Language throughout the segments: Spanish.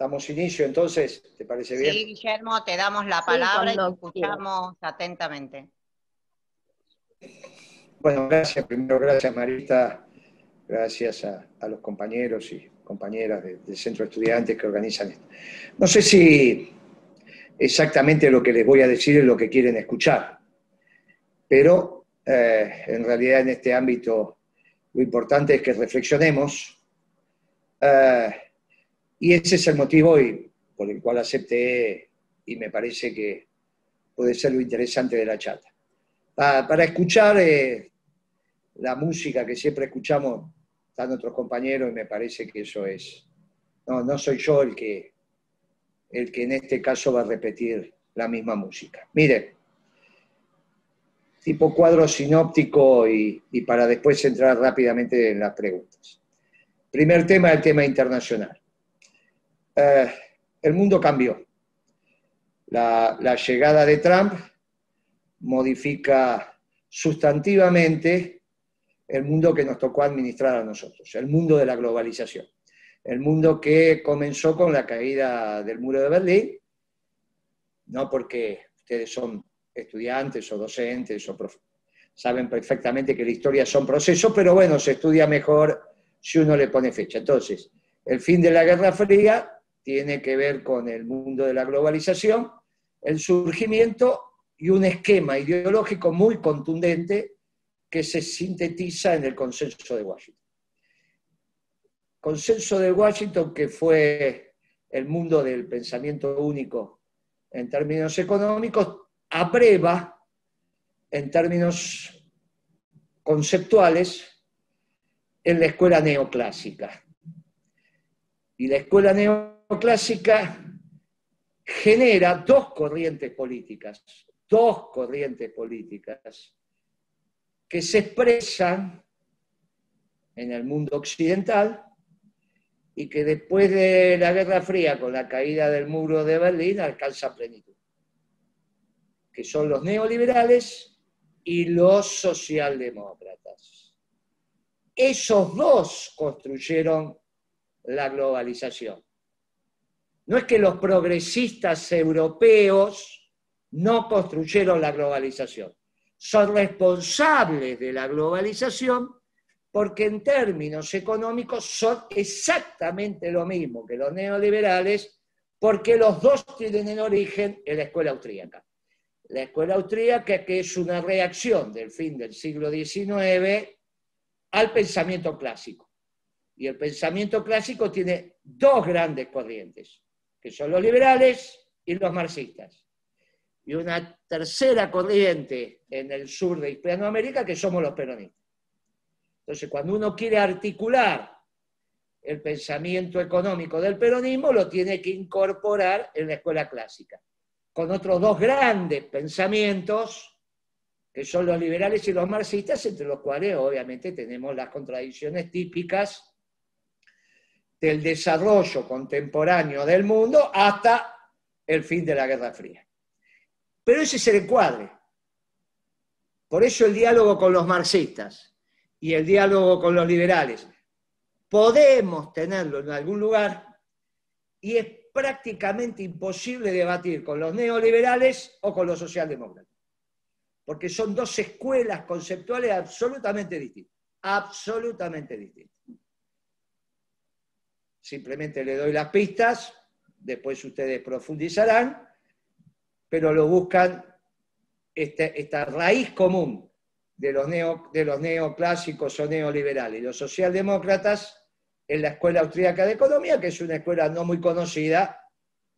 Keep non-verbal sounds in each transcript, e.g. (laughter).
Damos inicio entonces, ¿te parece bien? Sí, Guillermo, te damos la palabra y te escuchamos atentamente. Bueno, gracias, primero gracias Marita, gracias a, los compañeros y compañeras del Centro de Estudiantes que organizan esto. No sé si exactamente lo que les voy a decir es lo que quieren escuchar, pero eh, en realidad en este ámbito lo importante es que reflexionemos. Eh, y ese es el motivo por el cual acepté y me parece que puede ser lo interesante de la chata. Para, escuchar eh, la música que siempre escuchamos, están otros compañeros y me parece que eso es... No, no soy yo el que, el que en este caso va a repetir la misma música. Mire, tipo cuadro sinóptico y, y para después entrar rápidamente en las preguntas. Primer tema, el tema internacional. Eh, el mundo cambió. La, llegada de Trump modifica sustantivamente el mundo que nos tocó administrar a nosotros, el mundo de la globalización, el mundo que comenzó con la caída del muro de Berlín, no porque ustedes son estudiantes o docentes o saben perfectamente que la historia son procesos, pero bueno, se estudia mejor si uno le pone fecha. Entonces, el fin de la Guerra Fría tiene que ver con el mundo de la globalización, el surgimiento y un esquema ideológico muy contundente que se sintetiza en el consenso de Washington. Consenso de Washington que fue el mundo del pensamiento único en términos económicos, abreva en términos conceptuales en la escuela neoclásica. Y la escuela neoclásica clásica genera dos corrientes políticas, dos corrientes políticas que se expresan en el mundo occidental y que después de la Guerra Fría, con la caída del muro de Berlín, alcanza plenitud, que son los neoliberales y los socialdemócratas. Esos dos construyeron la globalización. No es que los progresistas europeos no construyeron la globalización, son responsables de la globalización porque en términos económicos son exactamente lo mismo que los neoliberales, porque los dos tienen en origen en la escuela austríaca. La escuela austríaca que es una reacción del fin del siglo XIX al pensamiento clásico. Y el pensamiento clásico tiene dos grandes corrientes que son los liberales y los marxistas. Y una tercera corriente en el sur de Hispanoamérica, que somos los peronistas. Entonces, cuando uno quiere articular el pensamiento económico del peronismo, lo tiene que incorporar en la escuela clásica, con otros dos grandes pensamientos, que son los liberales y los marxistas, entre los cuales obviamente tenemos las contradicciones típicas del desarrollo contemporáneo del mundo hasta el fin de la Guerra Fría. Pero ese es el encuadre. Por eso el diálogo con los marxistas y el diálogo con los liberales podemos tenerlo en algún lugar y es prácticamente imposible debatir con los neoliberales o con los socialdemócratas, porque son dos escuelas conceptuales absolutamente distintas, absolutamente distintas. Simplemente le doy las pistas, después ustedes profundizarán, pero lo buscan este, esta raíz común de los, de los neoclásicos o neoliberales. Los socialdemócratas en la Escuela Austríaca de Economía, que es una escuela no muy conocida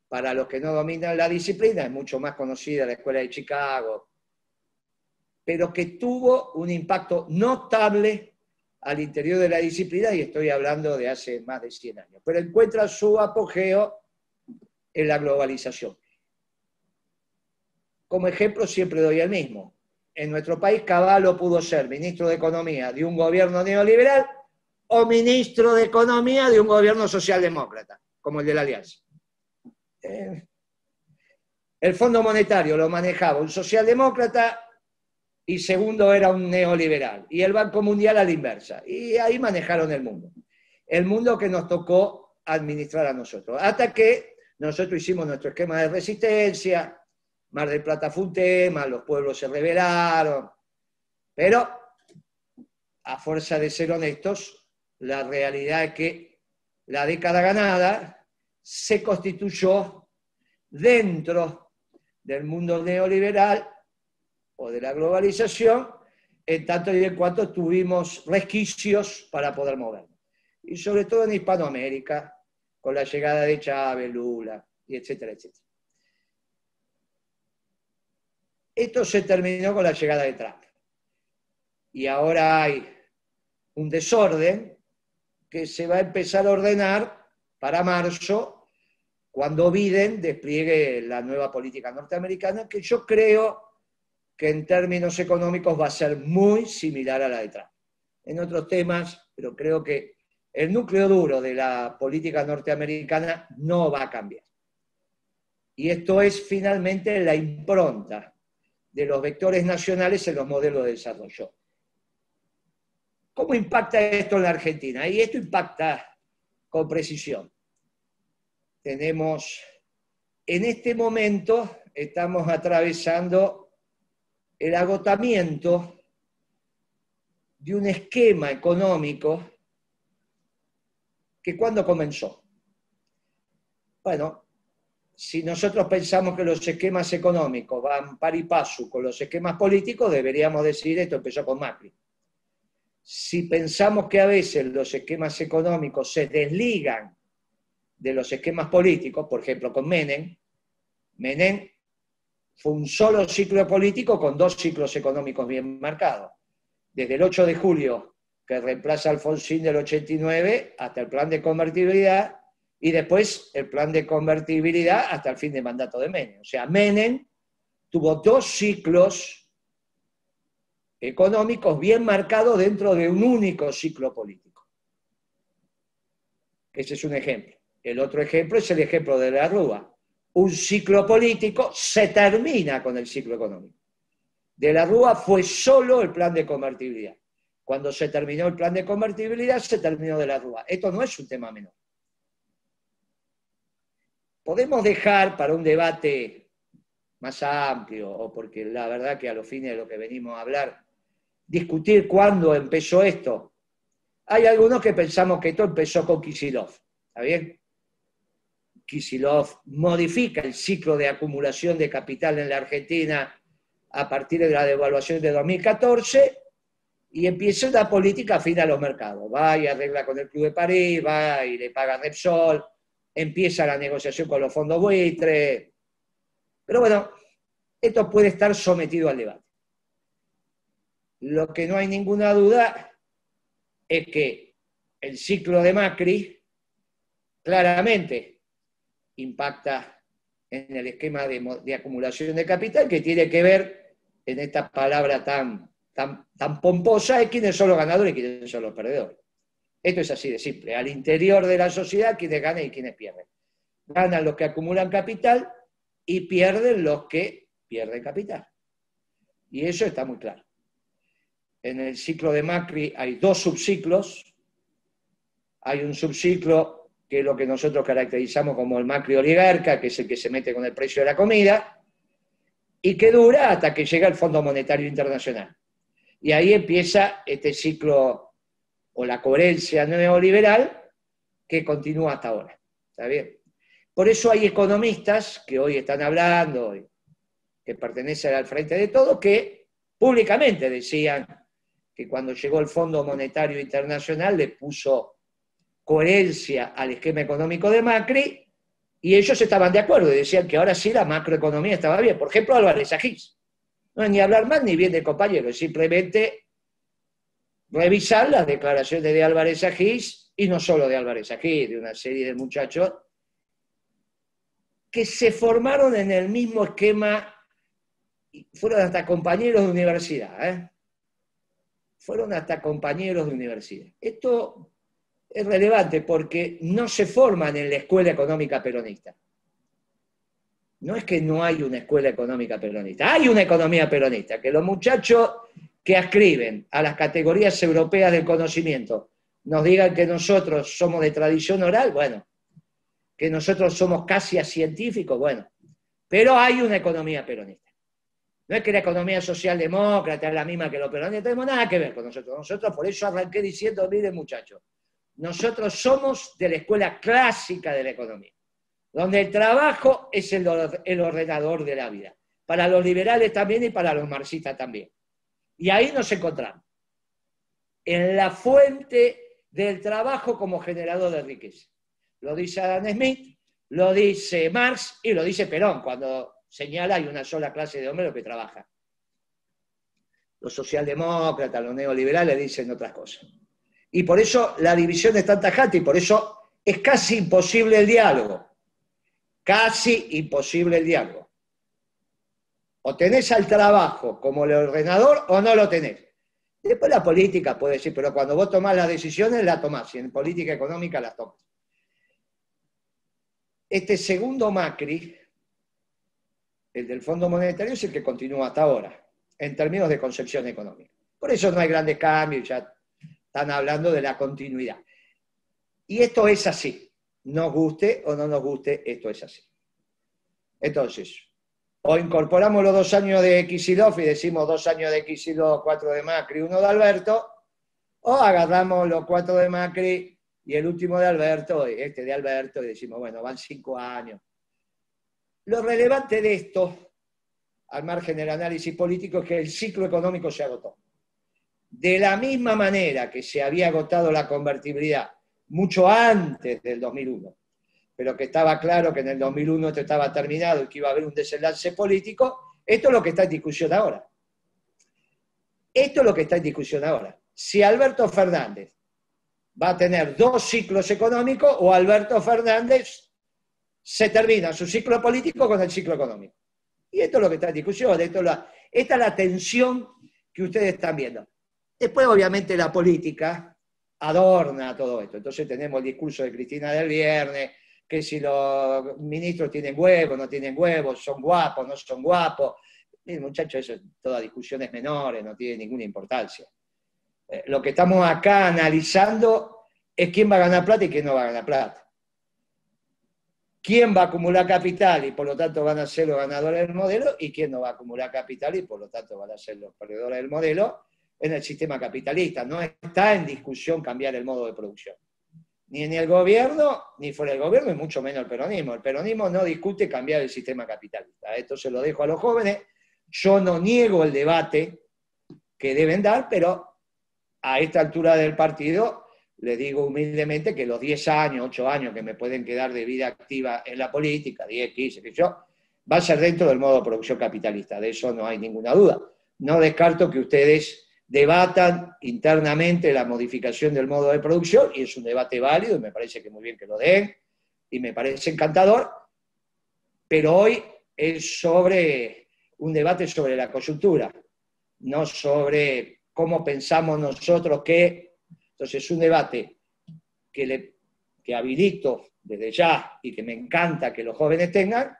para los que no dominan la disciplina, es mucho más conocida la Escuela de Chicago, pero que tuvo un impacto notable al interior de la disciplina, y estoy hablando de hace más de 100 años, pero encuentra su apogeo en la globalización. Como ejemplo siempre doy el mismo. En nuestro país Caballo pudo ser ministro de Economía de un gobierno neoliberal o ministro de Economía de un gobierno socialdemócrata, como el de la Alianza. Eh, el Fondo Monetario lo manejaba un socialdemócrata y segundo era un neoliberal, y el Banco Mundial a la inversa. Y ahí manejaron el mundo. El mundo que nos tocó administrar a nosotros. Hasta que nosotros hicimos nuestro esquema de resistencia, Mar del Plata fue un los pueblos se rebelaron, pero a fuerza de ser honestos, la realidad es que la década ganada se constituyó dentro del mundo neoliberal o de la globalización, en tanto y en cuanto tuvimos resquicios para poder movernos. Y sobre todo en Hispanoamérica, con la llegada de Chávez, Lula, y etcétera, etcétera. Esto se terminó con la llegada de Trump. Y ahora hay un desorden que se va a empezar a ordenar para marzo, cuando Biden despliegue la nueva política norteamericana, que yo creo que en términos económicos va a ser muy similar a la de Trump. En otros temas, pero creo que el núcleo duro de la política norteamericana no va a cambiar. Y esto es finalmente la impronta de los vectores nacionales en los modelos de desarrollo. ¿Cómo impacta esto en la Argentina? Y esto impacta con precisión. Tenemos, en este momento, estamos atravesando el agotamiento de un esquema económico que cuando comenzó. Bueno, si nosotros pensamos que los esquemas económicos van par y paso con los esquemas políticos, deberíamos decir esto empezó con Macri. Si pensamos que a veces los esquemas económicos se desligan de los esquemas políticos, por ejemplo con Menem, Menem fue un solo ciclo político con dos ciclos económicos bien marcados. Desde el 8 de julio, que reemplaza a Alfonsín del 89, hasta el plan de convertibilidad, y después el plan de convertibilidad hasta el fin de mandato de Menem. O sea, Menem tuvo dos ciclos económicos bien marcados dentro de un único ciclo político. Ese es un ejemplo. El otro ejemplo es el ejemplo de la Rúa. Un ciclo político se termina con el ciclo económico. De la Rúa fue solo el plan de convertibilidad. Cuando se terminó el plan de convertibilidad, se terminó de la Rúa. Esto no es un tema menor podemos dejar para un debate más amplio, o porque la verdad que a los fines de lo que venimos a hablar, discutir cuándo empezó esto. Hay algunos que pensamos que esto empezó con Kisilov, ¿está bien? Kisilov modifica el ciclo de acumulación de capital en la Argentina a partir de la devaluación de 2014 y empieza una política afina a los mercados. Va y arregla con el Club de París, va y le paga Repsol, empieza la negociación con los fondos buitre. Pero bueno, esto puede estar sometido al debate. Lo que no hay ninguna duda es que el ciclo de Macri claramente impacta en el esquema de, acumulación de capital que tiene que ver en esta palabra tan, tan, tan pomposa de quiénes son los ganadores y quiénes son los perdedores. Esto es así de simple. Al interior de la sociedad, quienes ganan y quienes pierden. Ganan los que acumulan capital y pierden los que pierden capital. Y eso está muy claro. En el ciclo de Macri hay dos subciclos. Hay un subciclo que es lo que nosotros caracterizamos como el Macri oligarca, que es el que se mete con el precio de la comida, y que dura hasta que llega el Fondo Monetario Internacional. Y ahí empieza este ciclo o la coherencia neoliberal que continúa hasta ahora. ¿Está bien? Por eso hay economistas que hoy están hablando, que pertenecen al frente de todo, que públicamente decían que cuando llegó el Fondo Monetario Internacional le puso coherencia al esquema económico de Macri y ellos estaban de acuerdo y decían que ahora sí la macroeconomía estaba bien. Por ejemplo, Álvarez Agís. No es ni hablar más ni bien de compañeros, simplemente revisar las declaraciones de Álvarez Agís, y no solo de Álvarez Agís, de una serie de muchachos, que se formaron en el mismo esquema, fueron hasta compañeros de universidad, ¿eh? fueron hasta compañeros de universidad. Esto es relevante porque no se forman en la escuela económica peronista. No es que no hay una escuela económica peronista, hay una economía peronista, que los muchachos que ascriben a las categorías europeas del conocimiento nos digan que nosotros somos de tradición oral, bueno, que nosotros somos casi científicos, bueno, pero hay una economía peronista. No es que la economía socialdemócrata es la misma que los peronistas, no tenemos nada que ver con nosotros. Nosotros por eso arranqué diciendo, miren muchachos, nosotros somos de la escuela clásica de la economía, donde el trabajo es el, ordenador de la vida, para los liberales también y para los marxistas también. Y ahí nos encontramos, en la fuente del trabajo como generador de riqueza. Lo dice Adam Smith, lo dice Marx y lo dice Perón, cuando señala hay una sola clase de hombres que trabaja. Los socialdemócratas, los neoliberales dicen otras cosas. Y por eso la división es tan tajante y por eso es casi imposible el diálogo. Casi imposible el diálogo. O tenés al trabajo como el ordenador o no lo tenés. Después la política puede decir, pero cuando vos tomás las decisiones, las tomás. Y en política económica las tomás. Este segundo Macri, el del Fondo Monetario, es el que continúa hasta ahora, en términos de concepción económica. Por eso no hay grandes cambios, ya están hablando de la continuidad. Y esto es así. Nos guste o no nos guste, esto es así. Entonces, o incorporamos los dos años de Kicillof y decimos dos años de Kicillof, cuatro de Macri, uno de Alberto, o agarramos los cuatro de Macri y el último de Alberto, este de Alberto, y decimos, bueno, van cinco años. Lo relevante de esto, al margen del análisis político, es que el ciclo económico se agotó. De la misma manera que se había agotado la convertibilidad mucho antes del 2001, pero que estaba claro que en el 2001 esto estaba terminado y que iba a haber un desenlace político, esto es lo que está en discusión ahora. Esto es lo que está en discusión ahora. Si Alberto Fernández va a tener dos ciclos económicos o Alberto Fernández se termina su ciclo político con el ciclo económico. Y esto es lo que está en discusión, esto esta es la tensión que ustedes están viendo. Después, obviamente, la política adorna todo esto. Entonces tenemos el discurso de Cristina del viernes, que si los ministros tienen huevos, no tienen huevos, son guapos, no son guapos. Miren, muchachos, eso todas discusiones menores, no tiene ninguna importancia. Eh, lo que estamos acá analizando es quién va a ganar plata y quién no va a ganar plata. ¿Quién va a acumular capital y por lo tanto van a ser los ganadores del modelo? ¿Y quién no va a acumular capital y por lo tanto van a ser los perdedores del modelo en el sistema capitalista? No está en discusión cambiar el modo de producción. Ni en el gobierno, ni fuera del gobierno, y mucho menos el peronismo. El peronismo no discute cambiar el sistema capitalista. Esto se lo dejo a los jóvenes. Yo no niego el debate que deben dar, pero a esta altura del partido, les digo humildemente que los 10 años, 8 años que me pueden quedar de vida activa en la política, 10, 15, que yo, va a ser dentro del modo de producción capitalista, de eso no hay ninguna duda. No descarto que ustedes debatan internamente la modificación del modo de producción, y es un debate válido, me parece que muy bien que lo den, y me parece encantador, pero hoy es sobre un debate sobre la coyuntura, no sobre cómo pensamos nosotros que... Entonces es un debate que, le, que habilito desde ya y que me encanta que los jóvenes tengan,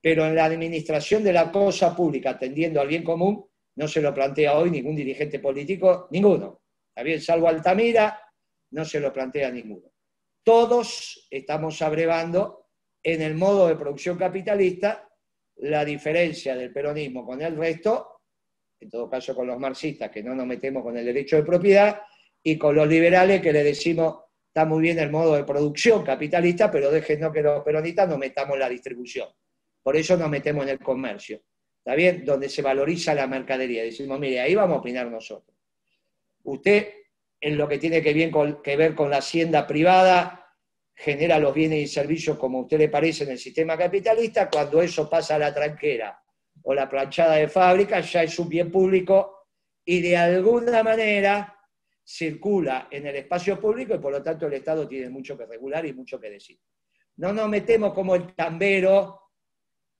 pero en la administración de la cosa pública, atendiendo al bien común, no se lo plantea hoy ningún dirigente político, ninguno. Está bien, salvo Altamira, no se lo plantea ninguno. Todos estamos abrevando en el modo de producción capitalista la diferencia del peronismo con el resto en todo caso con los marxistas, que no nos metemos con el derecho de propiedad, y con los liberales que le decimos, está muy bien el modo de producción capitalista, pero déjenos que los peronistas nos metamos en la distribución. Por eso nos metemos en el comercio. ¿Está bien? Donde se valoriza la mercadería. Decimos, mire, ahí vamos a opinar nosotros. Usted, en lo que tiene que, ver con la hacienda privada, genera los bienes y servicios como a usted le parece en el sistema capitalista, cuando eso pasa a la tranquera o la planchada de fábrica ya es un bien público y de alguna manera circula en el espacio público y por lo tanto el Estado tiene mucho que regular y mucho que decir. No nos metemos como el tambero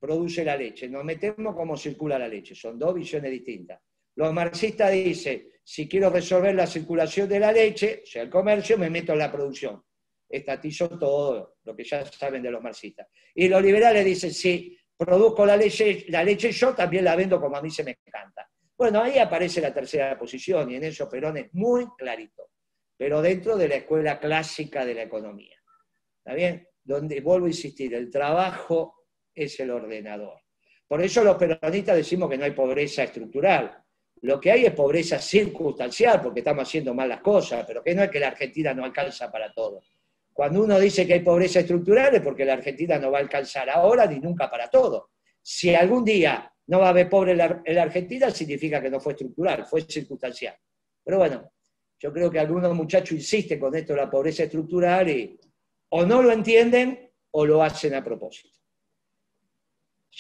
produce la leche, nos metemos como circula la leche, son dos visiones distintas. Los marxistas dicen, si quiero resolver la circulación de la leche, o sea, el comercio, me meto en la producción. Estatizo todo lo que ya saben de los marxistas. Y los liberales dicen, sí, produzco la leche, la leche yo también la vendo como a mí se me encanta. Bueno, ahí aparece la tercera posición y en eso Perón es muy clarito, pero dentro de la escuela clásica de la economía. ¿Está bien? donde, vuelvo a insistir, el trabajo es el ordenador. Por eso los peronistas decimos que no hay pobreza estructural. Lo que hay es pobreza circunstancial, porque estamos haciendo mal las cosas, pero que no es que la Argentina no alcanza para todo. Cuando uno dice que hay pobreza estructural es porque la Argentina no va a alcanzar ahora ni nunca para todo. Si algún día no va a haber pobre en la, Argentina, significa que no fue estructural, fue circunstancial. Pero bueno, yo creo que algunos muchachos insisten con esto de la pobreza estructural y o no lo entienden o lo hacen a propósito.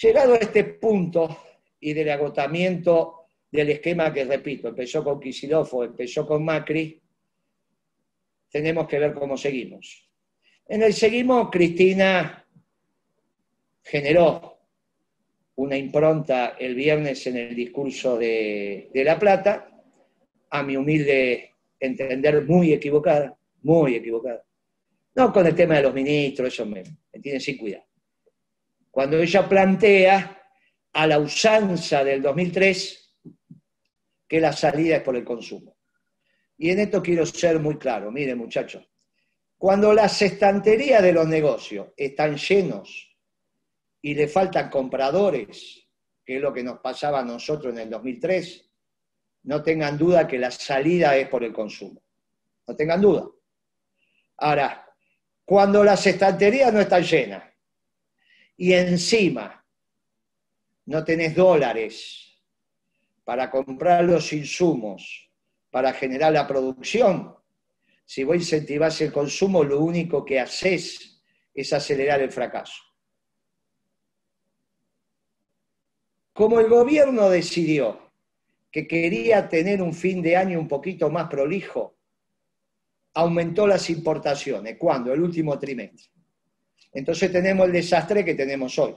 Llegado a este punto y del agotamiento del esquema que, repito, empezó con Kicillof o empezó con Macri, tenemos que ver cómo seguimos. En el seguimos, Cristina generó una impronta el viernes en el discurso de, La Plata, a mi humilde entender muy equivocada, muy equivocada. No con el tema de los ministros, eso me, me sin cuidado. Cuando ella plantea a la usanza del 2003 que la salida es por el consumo. Y en esto quiero ser muy claro, miren muchachos, cuando las estanterías de los negocios están llenos y le faltan compradores, que es lo que nos pasaba a nosotros en el 2003, no tengan duda que la salida es por el consumo. No tengan duda. Ahora, cuando las estanterías no están llenas y encima no tenés dólares para comprar los insumos, para generar la producción, si vos incentivás el consumo, lo único que haces es acelerar el fracaso. Como el gobierno decidió que quería tener un fin de año un poquito más prolijo, aumentó las importaciones. ¿Cuándo? El último trimestre. Entonces tenemos el desastre que tenemos hoy,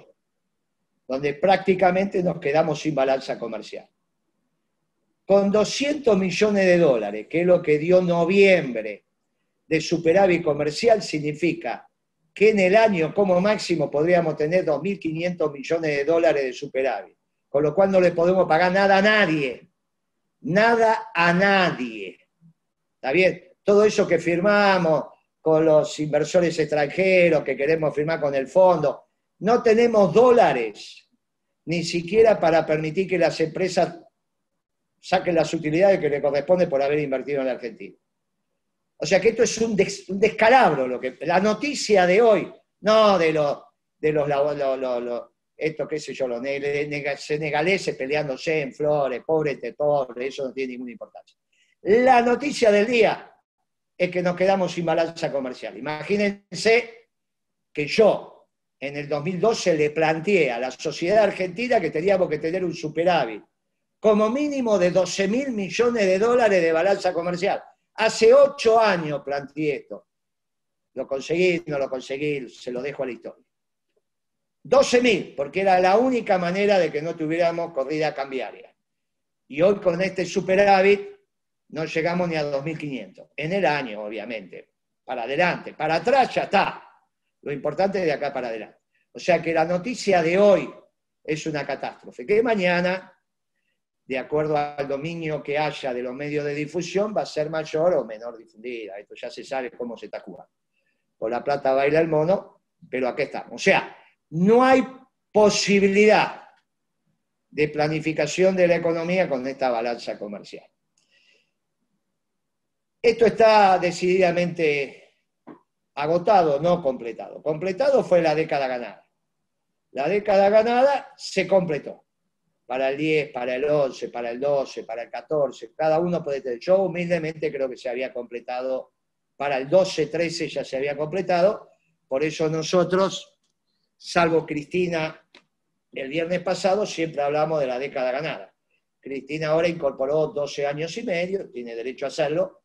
donde prácticamente nos quedamos sin balanza comercial. Con 200 millones de dólares, que es lo que dio noviembre de superávit comercial, significa que en el año como máximo podríamos tener 2.500 millones de dólares de superávit con lo cual no le podemos pagar nada a nadie. Nada a nadie. ¿Está bien? Todo eso que firmamos con los inversores extranjeros, que queremos firmar con el fondo, no tenemos dólares, ni siquiera para permitir que las empresas saquen las utilidades que le corresponde por haber invertido en la Argentina. O sea que esto es un, descalabro. Lo que, la noticia de hoy, no de los, de los, esto qué sé yo, los senegaleses peleándose en flores, pobre pobre, eso no tiene ninguna importancia. La noticia del día es que nos quedamos sin balanza comercial. Imagínense que yo en el 2012 le planteé a la sociedad argentina que teníamos que tener un superávit como mínimo de 12 mil millones de dólares de balanza comercial. Hace ocho años planteé esto. Lo conseguí, no lo conseguí, se lo dejo a la historia. 12.000, porque era la única manera de que no tuviéramos corrida cambiaria. Y hoy con este superávit no llegamos ni a 2.500. En el año, obviamente. Para adelante. Para atrás ya está. Lo importante es de acá para adelante. O sea que la noticia de hoy es una catástrofe. Que mañana, de acuerdo al dominio que haya de los medios de difusión, va a ser mayor o menor difundida. Esto ya se sabe cómo se está jugando. Por la plata baila el mono, pero aquí estamos. O sea, no hay posibilidad de planificación de la economía con esta balanza comercial. Esto está decididamente agotado, no completado. Completado fue la década ganada. La década ganada se completó. Para el 10, para el 11, para el 12, para el 14. Cada uno puede tener. Yo humildemente creo que se había completado. Para el 12, 13 ya se había completado. Por eso nosotros salvo Cristina el viernes pasado, siempre hablamos de la década ganada. Cristina ahora incorporó 12 años y medio, tiene derecho a hacerlo,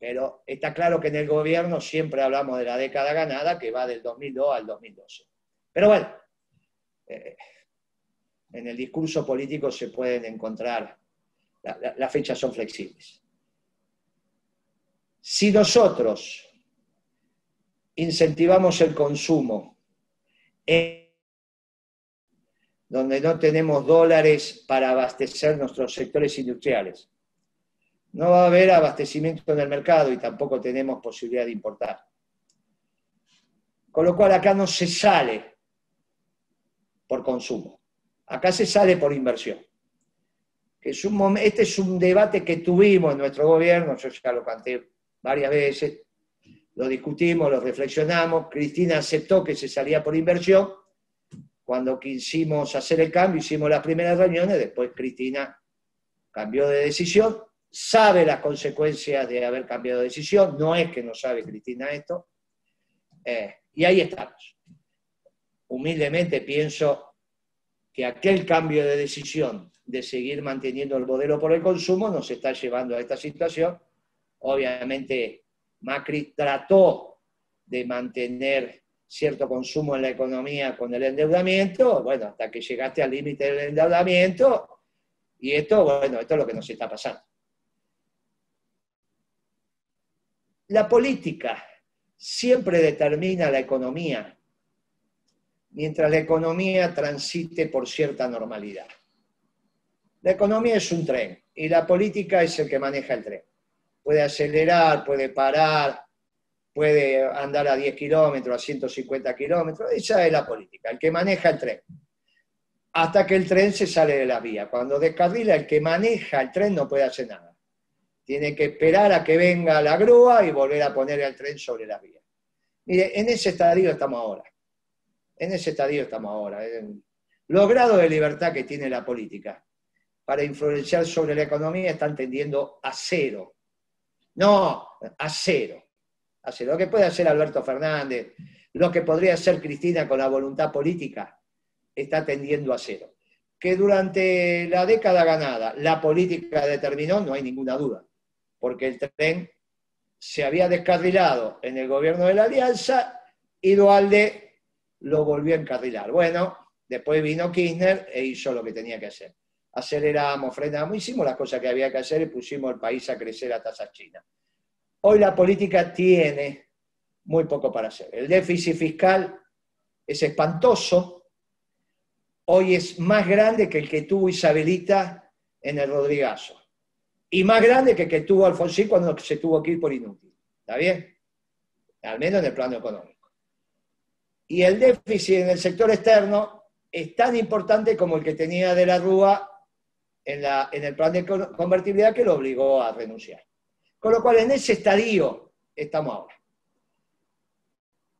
pero está claro que en el gobierno siempre hablamos de la década ganada, que va del 2002 al 2012. Pero bueno, eh, en el discurso político se pueden encontrar, las fechas son flexibles. Si nosotros incentivamos el consumo donde no tenemos dólares para abastecer nuestros sectores industriales. No va a haber abastecimiento en el mercado y tampoco tenemos posibilidad de importar. Con lo cual acá no se sale por consumo, acá se sale por inversión. este es un debate que tuvimos en nuestro gobierno, yo ya lo canté varias veces, lo discutimos, lo reflexionamos, Cristina aceptó que se salía por inversión, cuando quisimos hacer el cambio, hicimos las primeras reuniones, después Cristina cambió de decisión, sabe las consecuencias de haber cambiado de decisión, no es que no sabe Cristina esto, eh, y ahí estamos. Humildemente pienso que aquel cambio de decisión de seguir manteniendo el modelo por el consumo nos está llevando a esta situación. Obviamente Macri trató de mantener cierto consumo en la economía con el endeudamiento, bueno, hasta que llegaste al límite del endeudamiento, y esto, bueno, esto es lo que nos está pasando. La política siempre determina la economía, mientras la economía transite por cierta normalidad. La economía es un tren y la política es el que maneja el tren. Puede acelerar, puede parar, puede andar a 10 kilómetros, a 150 kilómetros. Esa es la política, el que maneja el tren. Hasta que el tren se sale de la vía. Cuando descarrila, el que maneja el tren no puede hacer nada tiene que esperar a que venga la grúa y volver a poner el tren sobre la vía. Mire, en ese estadio estamos ahora. En ese estadio estamos ahora. Los grados de libertad que tiene la política para influenciar sobre la economía están tendiendo a cero. No, a cero. A cero. Lo que puede hacer Alberto Fernández, lo que podría hacer Cristina con la voluntad política, está tendiendo a cero. Que durante la década ganada la política determinó, no hay ninguna duda porque el tren se había descarrilado en el gobierno de la Alianza y Dualde lo volvió a encarrilar. Bueno, después vino Kirchner e hizo lo que tenía que hacer. Aceleramos, frenamos, hicimos las cosas que había que hacer y pusimos el país a crecer a tasas chinas. Hoy la política tiene muy poco para hacer. El déficit fiscal es espantoso. Hoy es más grande que el que tuvo Isabelita en el Rodrigazo y más grande que que tuvo Alfonsín cuando se tuvo que ir por inútil. ¿Está bien? Al menos en el plano económico. Y el déficit en el sector externo es tan importante como el que tenía de la Rúa en, la, en el plan de convertibilidad que lo obligó a renunciar. Con lo cual, en ese estadio estamos ahora.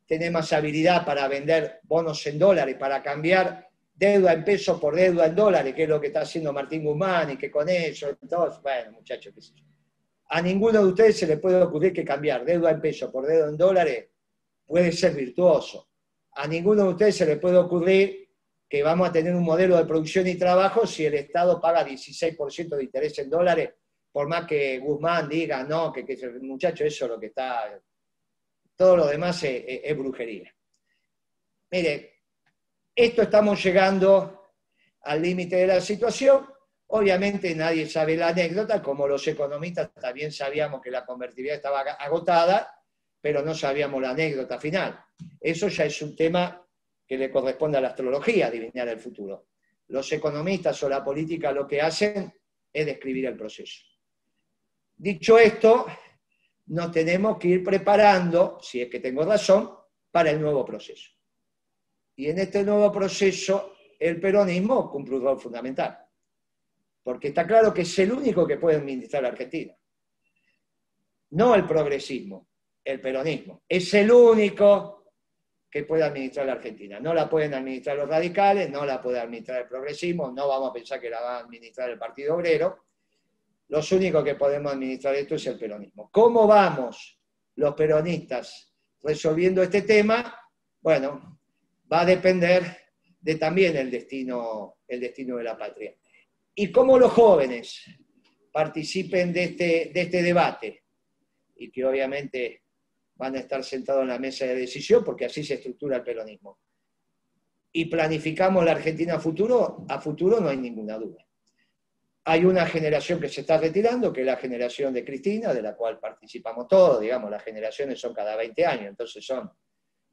Tenemos habilidad para vender bonos en dólares, para cambiar deuda en pesos por deuda en dólares, que es lo que está haciendo Martín Guzmán y que con eso, entonces, bueno, muchachos, qué sé yo. A ninguno de ustedes se le puede ocurrir que cambiar deuda en pesos por deuda en dólares puede ser virtuoso. A ninguno de ustedes se le puede ocurrir que vamos a tener un modelo de producción y trabajo si el Estado paga 16% de interés en dólares, por más que Guzmán diga, no, que, muchacho, eso es lo que está, todo lo demás es, es brujería. Mire, esto estamos llegando al límite de la situación. Obviamente nadie sabe la anécdota, como los economistas también sabíamos que la convertibilidad estaba agotada, pero no sabíamos la anécdota final. Eso ya es un tema que le corresponde a la astrología, adivinar el futuro. Los economistas o la política lo que hacen es describir el proceso. Dicho esto, nos tenemos que ir preparando, si es que tengo razón, para el nuevo proceso. Y en este nuevo proceso, el peronismo cumple un rol fundamental, porque está claro que es el único que puede administrar la Argentina. No el progresismo, el peronismo. Es el único que puede administrar la Argentina. No la pueden administrar los radicales, no la puede administrar el progresismo, no vamos a pensar que la va a administrar el Partido Obrero. Los únicos que podemos administrar esto es el peronismo. ¿Cómo vamos los peronistas resolviendo este tema? Bueno, va a depender de también el destino, el destino de la patria. Y cómo los jóvenes participen de este, de este debate y que obviamente van a estar sentados en la mesa de decisión porque así se estructura el peronismo. Y planificamos la Argentina a futuro, a futuro no hay ninguna duda. Hay una generación que se está retirando, que es la generación de Cristina, de la cual participamos todos, digamos, las generaciones son cada 20 años, entonces son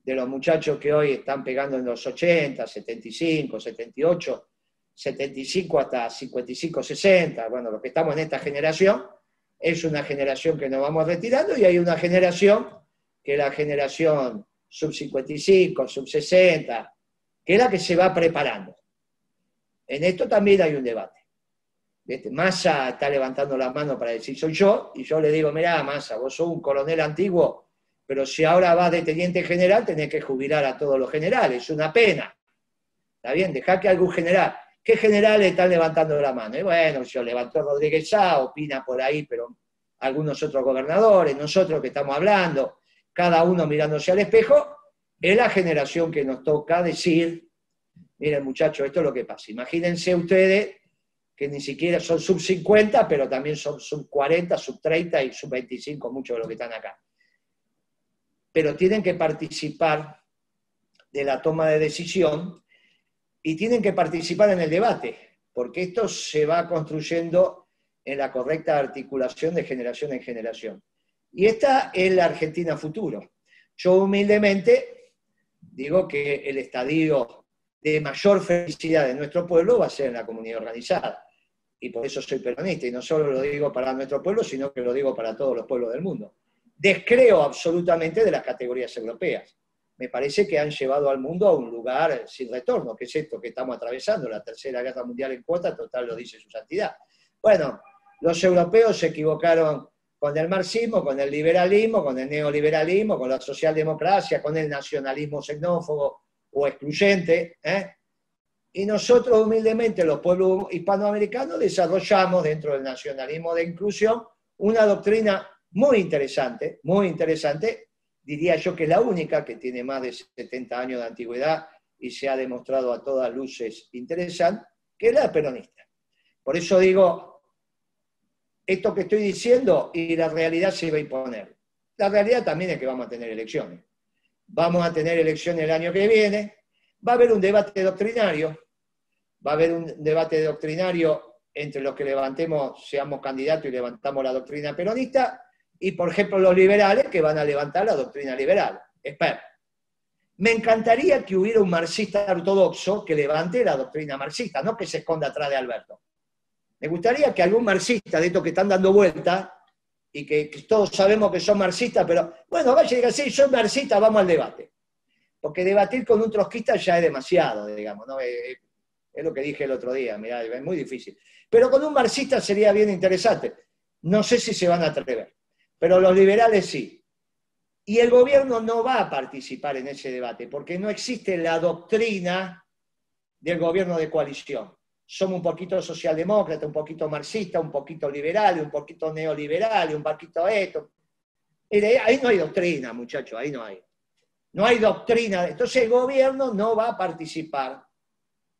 de los muchachos que hoy están pegando en los 80, 75, 78, 75 hasta 55, 60, bueno, los que estamos en esta generación, es una generación que nos vamos retirando y hay una generación que es la generación sub 55, sub 60, que es la que se va preparando. En esto también hay un debate. Massa está levantando la mano para decir soy yo, y yo le digo, mira, Massa, vos sos un coronel antiguo, pero si ahora vas de teniente general, tenés que jubilar a todos los generales, es una pena. Está bien, deja que algún general. ¿Qué generales están levantando la mano? Y bueno, yo levantó Rodríguez Sá, opina por ahí, pero algunos otros gobernadores, nosotros que estamos hablando, cada uno mirándose al espejo, es la generación que nos toca decir, miren muchachos, esto es lo que pasa. Imagínense ustedes que ni siquiera son sub 50, pero también son sub 40, sub 30 y sub 25, muchos de los que están acá. Pero tienen que participar de la toma de decisión y tienen que participar en el debate, porque esto se va construyendo en la correcta articulación de generación en generación. Y esta es la Argentina futuro. Yo humildemente digo que el estadio de mayor felicidad de nuestro pueblo va a ser en la comunidad organizada y por eso soy peronista, y no solo lo digo para nuestro pueblo, sino que lo digo para todos los pueblos del mundo. Descreo absolutamente de las categorías europeas. Me parece que han llevado al mundo a un lugar sin retorno, que es esto que estamos atravesando, la tercera guerra mundial en cuota, total lo dice su santidad. Bueno, los europeos se equivocaron con el marxismo, con el liberalismo, con el neoliberalismo, con la socialdemocracia, con el nacionalismo xenófobo o excluyente, ¿eh? Y nosotros humildemente, los pueblos hispanoamericanos, desarrollamos dentro del nacionalismo de inclusión una doctrina muy interesante, muy interesante, diría yo que la única que tiene más de 70 años de antigüedad y se ha demostrado a todas luces interesante, que es la peronista. Por eso digo, esto que estoy diciendo y la realidad se va a imponer. La realidad también es que vamos a tener elecciones. Vamos a tener elecciones el año que viene, va a haber un debate doctrinario, va a haber un debate doctrinario entre los que levantemos, seamos candidatos y levantamos la doctrina peronista, y por ejemplo los liberales que van a levantar la doctrina liberal. Espera. Me encantaría que hubiera un marxista ortodoxo que levante la doctrina marxista, no que se esconda atrás de Alberto. Me gustaría que algún marxista de estos que están dando vuelta, y que, todos sabemos que son marxistas, pero bueno, vaya y diga, sí, soy marxista, vamos al debate. Porque debatir con un trotskista ya es demasiado, digamos, ¿no? Es lo que dije el otro día, mirá, es muy difícil. Pero con un marxista sería bien interesante. No sé si se van a atrever, pero los liberales sí. Y el gobierno no va a participar en ese debate, porque no existe la doctrina del gobierno de coalición. Somos un poquito socialdemócrata, un poquito marxista, un poquito liberal, un poquito neoliberal, un poquito esto. Ahí no hay doctrina, muchachos, ahí no hay. No hay doctrina. Entonces el gobierno no va a participar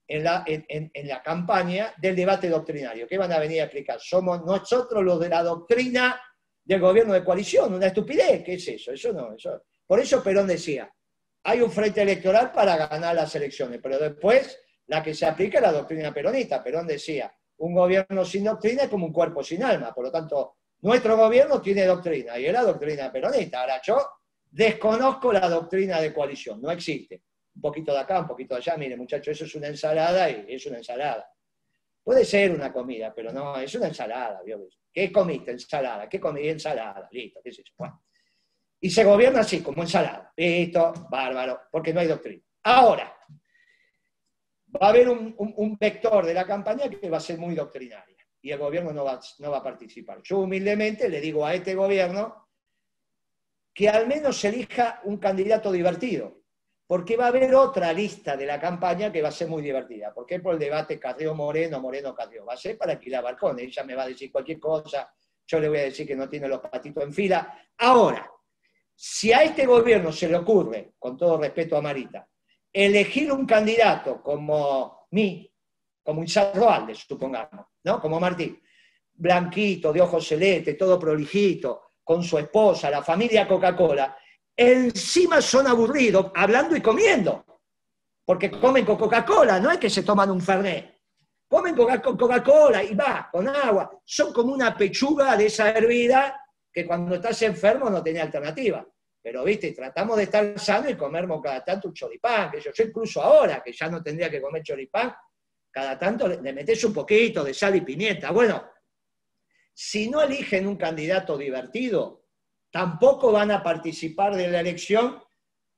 en la, en, la campaña del debate doctrinario. ¿Qué van a venir a explicar? Somos nosotros los de la doctrina del gobierno de coalición, una estupidez. ¿Qué es eso? Eso no. Eso. Por eso Perón decía, hay un frente electoral para ganar las elecciones, pero después la que se aplica es la doctrina peronista. Perón decía, un gobierno sin doctrina es como un cuerpo sin alma. Por lo tanto, nuestro gobierno tiene doctrina y es la doctrina peronista. Ahora yo desconozco la doctrina de coalición, no existe un poquito de acá, un poquito de allá, mire muchachos, eso es una ensalada y es una ensalada. Puede ser una comida, pero no, es una ensalada. ¿Qué comiste? Ensalada. ¿Qué comí? Ensalada. Listo, qué es eso. Y se gobierna así, como ensalada. Listo, bárbaro, porque no hay doctrina. Ahora, va a haber un, vector de la campaña que va a ser muy doctrinaria y el gobierno no va, no va a participar. Yo humildemente le digo a este gobierno que al menos elija un candidato divertido porque va a haber otra lista de la campaña que va a ser muy divertida. ¿Por qué? Por el debate Carrió-Moreno, Moreno-Carrió. Va a ser para alquilar balcones. Ella me va a decir cualquier cosa, yo le voy a decir que no tiene los patitos en fila. Ahora, si a este gobierno se le ocurre, con todo respeto a Marita, elegir un candidato como mí, como Isarro Aldes, supongamos, ¿no? Como Martín, blanquito, de ojos celestes, todo prolijito, con su esposa, la familia Coca-Cola, encima son aburridos hablando y comiendo, porque comen con Coca-Cola, no es que se toman un Fernet. Comen con Coca-Cola y va, con agua. Son como una pechuga de esa hervida que cuando estás enfermo no tenía alternativa. Pero, viste, tratamos de estar sano y comernos cada tanto un choripán, que yo, yo incluso ahora, que ya no tendría que comer choripán, cada tanto le metes un poquito de sal y pimienta. Bueno, si no eligen un candidato divertido, tampoco van a participar de la elección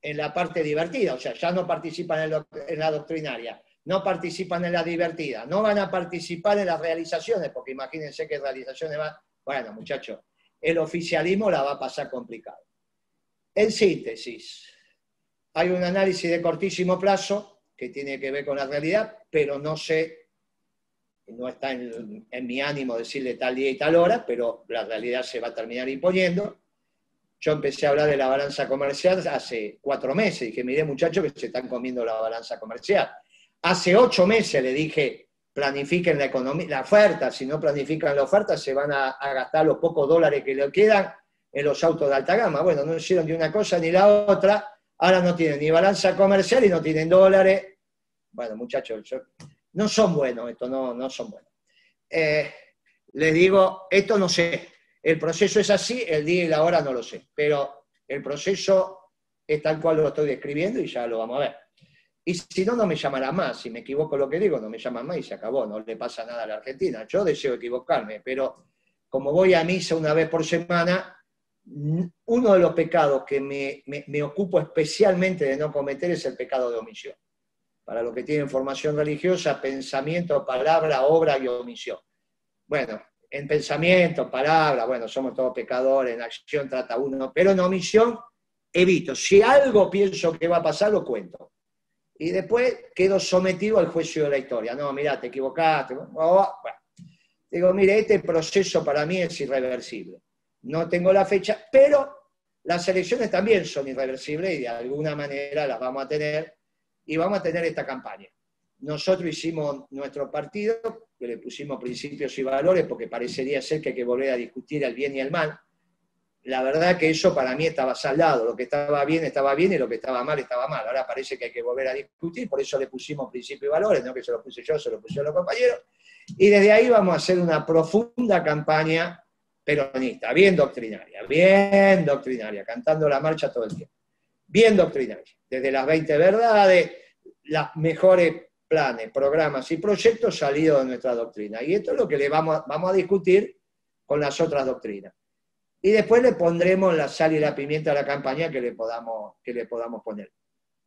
en la parte divertida, o sea, ya no participan en, la doctrinaria, no participan en la divertida, no van a participar en las realizaciones, porque imagínense que realizaciones van, bueno, muchachos, el oficialismo la va a pasar complicado. En síntesis, hay un análisis de cortísimo plazo que tiene que ver con la realidad, pero no sé, no está en, en mi ánimo decirle tal día y tal hora, pero la realidad se va a terminar imponiendo yo empecé a hablar de la balanza comercial hace cuatro meses. Dije, mire muchachos que se están comiendo la balanza comercial. Hace ocho meses le dije, planifiquen la economía, la oferta, si no planifican la oferta se van a, gastar los pocos dólares que le quedan en los autos de alta gama. Bueno, no hicieron ni una cosa ni la otra, ahora no tienen ni balanza comercial y no tienen dólares. Bueno, muchachos, no son buenos, esto no, no son buenos. Eh, les digo, esto no sé, el proceso es así, el día y la hora no lo sé, pero el proceso es tal cual lo estoy describiendo y ya lo vamos a ver. Y si no, no me llamará más. Si me equivoco lo que digo, no me llaman más y se acabó. No le pasa nada a la Argentina. Yo deseo equivocarme, pero como voy a misa una vez por semana, uno de los pecados que me, me, ocupo especialmente de no cometer es el pecado de omisión. Para los que tienen formación religiosa, pensamiento, palabra, obra y omisión. Bueno, en pensamiento, palabra, bueno, somos todos pecadores, en acción trata uno, pero en omisión evito. Si algo pienso que va a pasar, lo cuento. Y después quedo sometido al juicio de la historia. No, mira, te equivocaste. Digo, mire, este proceso para mí es irreversible. No tengo la fecha, pero las elecciones también son irreversibles y de alguna manera las vamos a tener y vamos a tener esta campaña. Nosotros hicimos nuestro partido, que le pusimos principios y valores, porque parecería ser que hay que volver a discutir el bien y el mal. La verdad que eso para mí estaba saldado, lo que estaba bien estaba bien y lo que estaba mal estaba mal. Ahora parece que hay que volver a discutir, por eso le pusimos principios y valores, no que se lo puse yo, se lo pusieron los compañeros. Y desde ahí vamos a hacer una profunda campaña peronista, bien doctrinaria, bien doctrinaria, cantando la marcha todo el tiempo. Bien doctrinaria, desde las 20 verdades, las mejores planes, programas y proyectos salidos de nuestra doctrina. Y esto es lo que le vamos a, vamos a discutir con las otras doctrinas. Y después le pondremos la sal y la pimienta a la campaña que le podamos, que le podamos poner.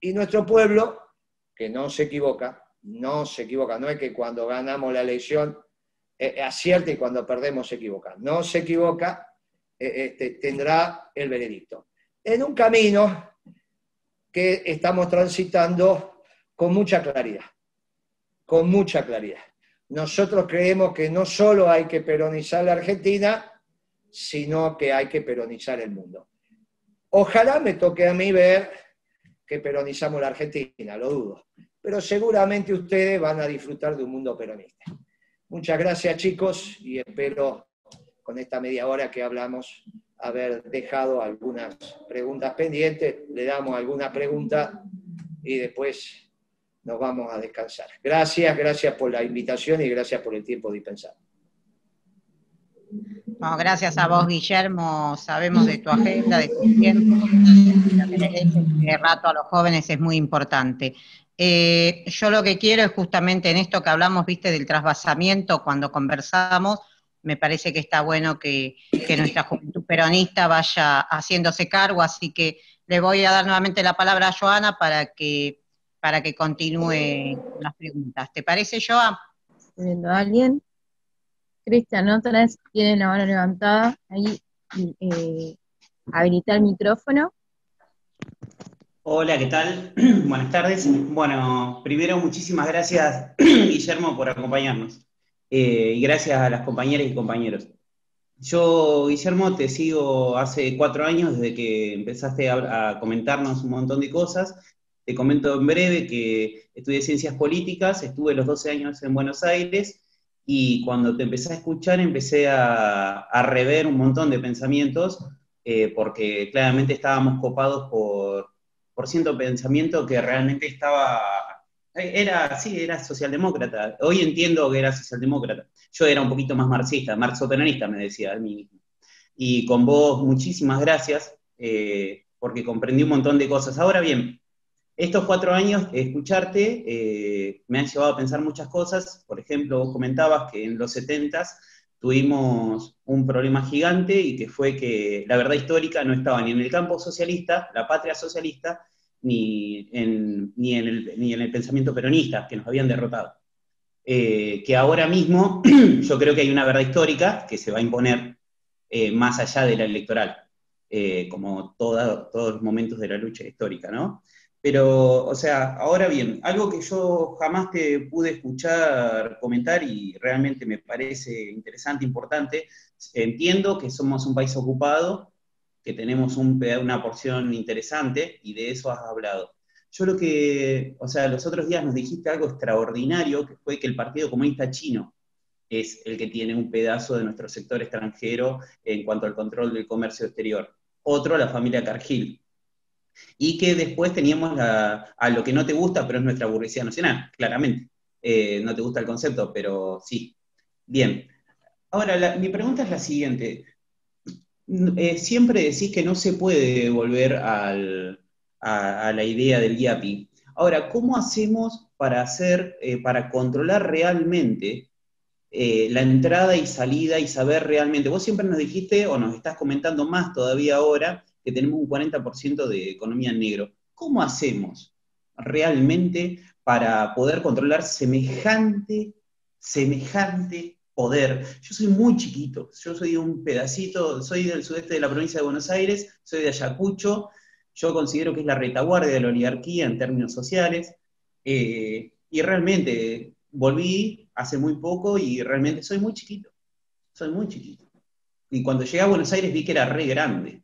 Y nuestro pueblo, que no se equivoca, no se equivoca, no es que cuando ganamos la elección eh, acierta y cuando perdemos se equivoca, no se equivoca, eh, este, tendrá el veredicto. En un camino que estamos transitando con mucha claridad con mucha claridad. Nosotros creemos que no solo hay que peronizar la Argentina, sino que hay que peronizar el mundo. Ojalá me toque a mí ver que peronizamos la Argentina, lo dudo, pero seguramente ustedes van a disfrutar de un mundo peronista. Muchas gracias chicos y espero con esta media hora que hablamos haber dejado algunas preguntas pendientes, le damos alguna pregunta y después nos vamos a descansar. Gracias, gracias por la invitación y gracias por el tiempo dispensado. No, gracias a vos, Guillermo. Sabemos de tu agenda, de tu tiempo. Este rato a los jóvenes es muy importante. Eh, yo lo que quiero es justamente en esto que hablamos, viste, del trasvasamiento, cuando conversamos, me parece que está bueno que, que nuestra juventud peronista vaya haciéndose cargo, así que le voy a dar nuevamente la palabra a Joana para que para que continúe las preguntas. ¿Te parece, Joa? viendo a alguien. Cristian, otra vez tiene la mano levantada. Ahí eh, habilita el micrófono. Hola, ¿qué tal? (clears throat) Buenas tardes. Bueno, primero muchísimas gracias, (clears throat) Guillermo, por acompañarnos. Eh, y gracias a las compañeras y compañeros. Yo, Guillermo, te sigo hace cuatro años desde que empezaste a comentarnos un montón de cosas te comento en breve que estudié ciencias políticas, estuve los 12 años en Buenos Aires y cuando te empecé a escuchar empecé a, rever un montón de pensamientos eh, porque claramente estábamos copados por, por cierto pensamiento que realmente estaba... Era, sí, era socialdemócrata. Hoy entiendo que era socialdemócrata. Yo era un poquito más marxista, marxopenalista, me decía a mí mismo. Y con vos, muchísimas gracias, eh, porque comprendí un montón de cosas. Ahora bien, estos cuatro años, escucharte, eh, me han llevado a pensar muchas cosas. Por ejemplo, vos comentabas que en los 70 tuvimos un problema gigante y que fue que la verdad histórica no estaba ni en el campo socialista, la patria socialista, ni en, ni en, el, ni en el pensamiento peronista, que nos habían derrotado. Eh, que ahora mismo (clears throat) yo creo que hay una verdad histórica que se va a imponer eh, más allá de la electoral, como todos los momentos de la lucha histórica, ¿no? Pero, o sea, ahora bien, algo que yo jamás te pude escuchar comentar y realmente me parece interesante, importante, entiendo que somos un país ocupado, que tenemos una porción interesante y de eso has hablado. Yo lo que, o sea, los otros días nos dijiste algo extraordinario, que fue que el Partido Comunista Chino es el que tiene un pedazo de nuestro sector extranjero en cuanto al control del comercio exterior. Otro, la familia Cargill. Y que después teníamos a lo que no te gusta, pero es nuestra burguesía nacional, claramente. Eh, no te gusta el concepto, pero sí. Bien. Ahora, mi pregunta es la siguiente. Eh, siempre decís que no se puede volver a, la idea del IAPI. Ahora, ¿cómo hacemos para hacer, eh, para controlar realmente la entrada y salida y saber realmente? Vos siempre nos dijiste, o nos estás comentando más todavía ahora, que tenemos un 40% de economía en negro. ¿Cómo hacemos realmente para poder controlar semejante, semejante poder. Yo soy muy chiquito, yo soy un pedacito, soy del sudeste de la provincia de Buenos Aires, soy de Ayacucho, yo considero que es la retaguardia de la oligarquía en términos sociales, eh, y realmente volví hace muy poco y realmente soy muy chiquito, soy muy chiquito. Y cuando llegué a Buenos Aires vi que era re grande.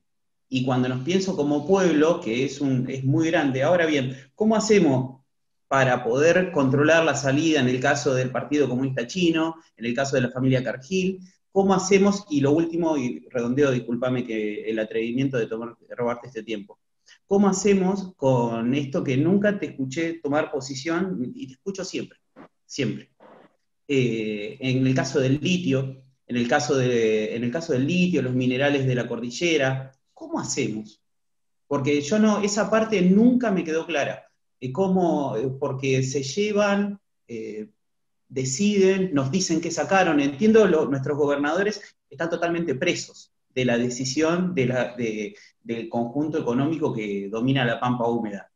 Y cuando nos pienso como pueblo, que es, un, es muy grande, ahora bien, ¿cómo hacemos para poder controlar la salida en el caso del Partido Comunista Chino, en el caso de la familia Cargill, ¿cómo hacemos? Y lo último, y redondeo, discúlpame que el atrevimiento de, tomar, robarte este tiempo. ¿Cómo hacemos con esto que nunca te escuché tomar posición y te escucho siempre, siempre? Eh, en el caso del litio, en el caso, de, en el caso del litio, los minerales de la cordillera, ¿cómo hacemos? Porque yo no, esa parte nunca me quedó clara. cómo, eh, porque se llevan, eh, deciden, nos dicen que sacaron. Entiendo, nuestros gobernadores están totalmente presos de la decisión del conjunto económico que domina la pampa húmeda.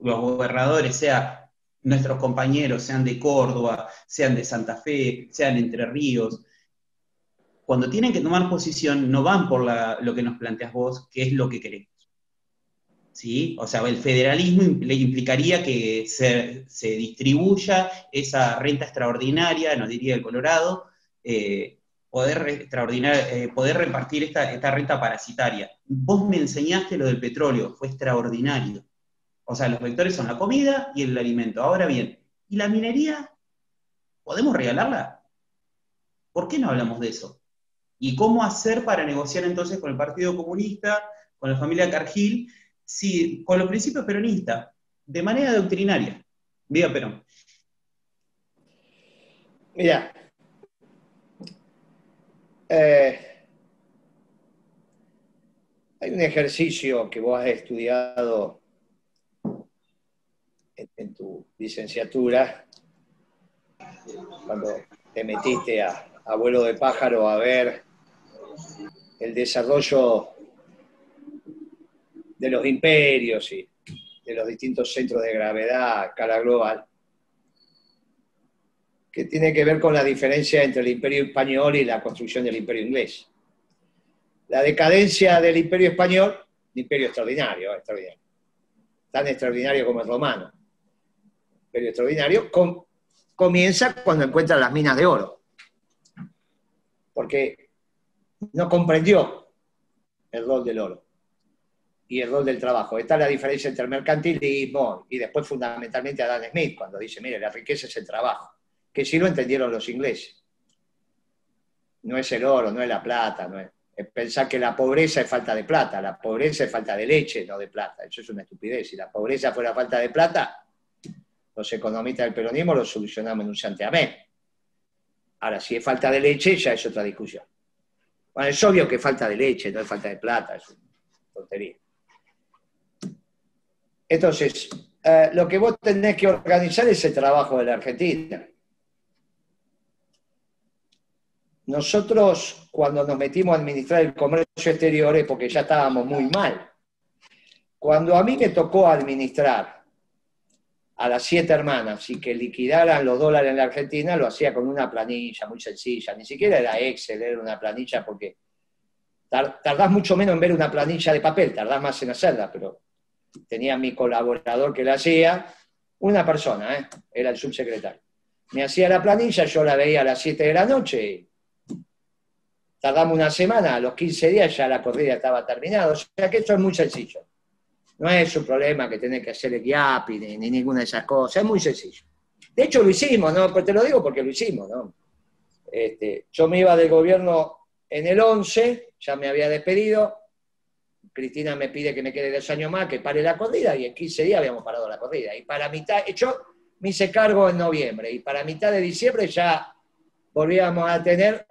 Los gobernadores, sea nuestros compañeros, sean de Córdoba, sean de Santa Fe, sean Entre Ríos, cuando tienen que tomar posición no van por lo que nos planteas vos, que es lo que queremos. ¿Sí? O sea, el federalismo le implicaría que se, distribuya esa renta extraordinaria, nos diría el Colorado, eh, poder, eh, poder repartir esta, esta renta parasitaria. Vos me enseñaste lo del petróleo, fue extraordinario. O sea, los vectores son la comida y el alimento. Ahora bien, ¿y la minería? ¿Podemos regalarla? ¿Por qué no hablamos de eso? ¿Y cómo hacer para negociar entonces con el Partido Comunista, con la familia Cargill, si, con los principios peronistas, de manera doctrinaria? Viva Perón. Mira, eh, hay un ejercicio que vos has estudiado en, tu licenciatura, cuando te metiste a, abuelo de pájaro a ver el desarrollo de los imperios y de los distintos centros de gravedad a escala global que tiene que ver con la diferencia entre el imperio español y la construcción del imperio inglés. La decadencia del imperio español, imperio extraordinario, extraordinario, tan extraordinario como el romano, imperio extraordinario, comienza cuando encuentra las minas de oro, porque no comprendió el rol del oro y el rol del trabajo. Esta es la diferencia entre el mercantilismo y después fundamentalmente Adam Smith, cuando dice, mire, la riqueza es el trabajo que sí lo entendieron los ingleses. No es el oro, no es la plata, no es, pensar que la pobreza es falta de plata, la pobreza es falta de leche, no de plata. Eso es una estupidez. Si la pobreza fuera falta de plata, los economistas del peronismo lo solucionamos en un santiamén. Ahora, si es falta de leche, ya es otra discusión. Bueno, es obvio que falta de leche, no es falta de plata, es una tontería. Entonces, eh, lo que vos tenés que organizar es el trabajo de la Argentina. Nosotros, cuando nos metimos a administrar el comercio exterior, es porque ya estábamos muy mal. Cuando a mí me tocó administrar a las siete hermanas y que liquidaran los dólares en la Argentina, lo hacía con una planilla muy sencilla, ni siquiera era Excel, era una planilla porque tardás mucho menos en ver una planilla de papel, tardás más en hacerla, pero tenía mi colaborador que la hacía, una persona, ¿eh? era el subsecretario. Me hacía la planilla, yo la veía a las 7 de la noche, tardamos una semana, a los 15 días ya la corrida estaba terminada, o sea que esto es muy sencillo. No es un problema que tenés que hacer el GIAPI ni, ni, ninguna de esas cosas, es muy sencillo. De hecho lo hicimos, ¿no? Pues te lo digo porque lo hicimos, ¿no? Este, yo me iba del gobierno en el 11, ya me había despedido, Cristina me pide que me quede dos años más, que pare la corrida, y en 15 días habíamos parado la corrida. Y para mitad, yo me hice cargo en noviembre, y para mitad de diciembre ya volvíamos a tener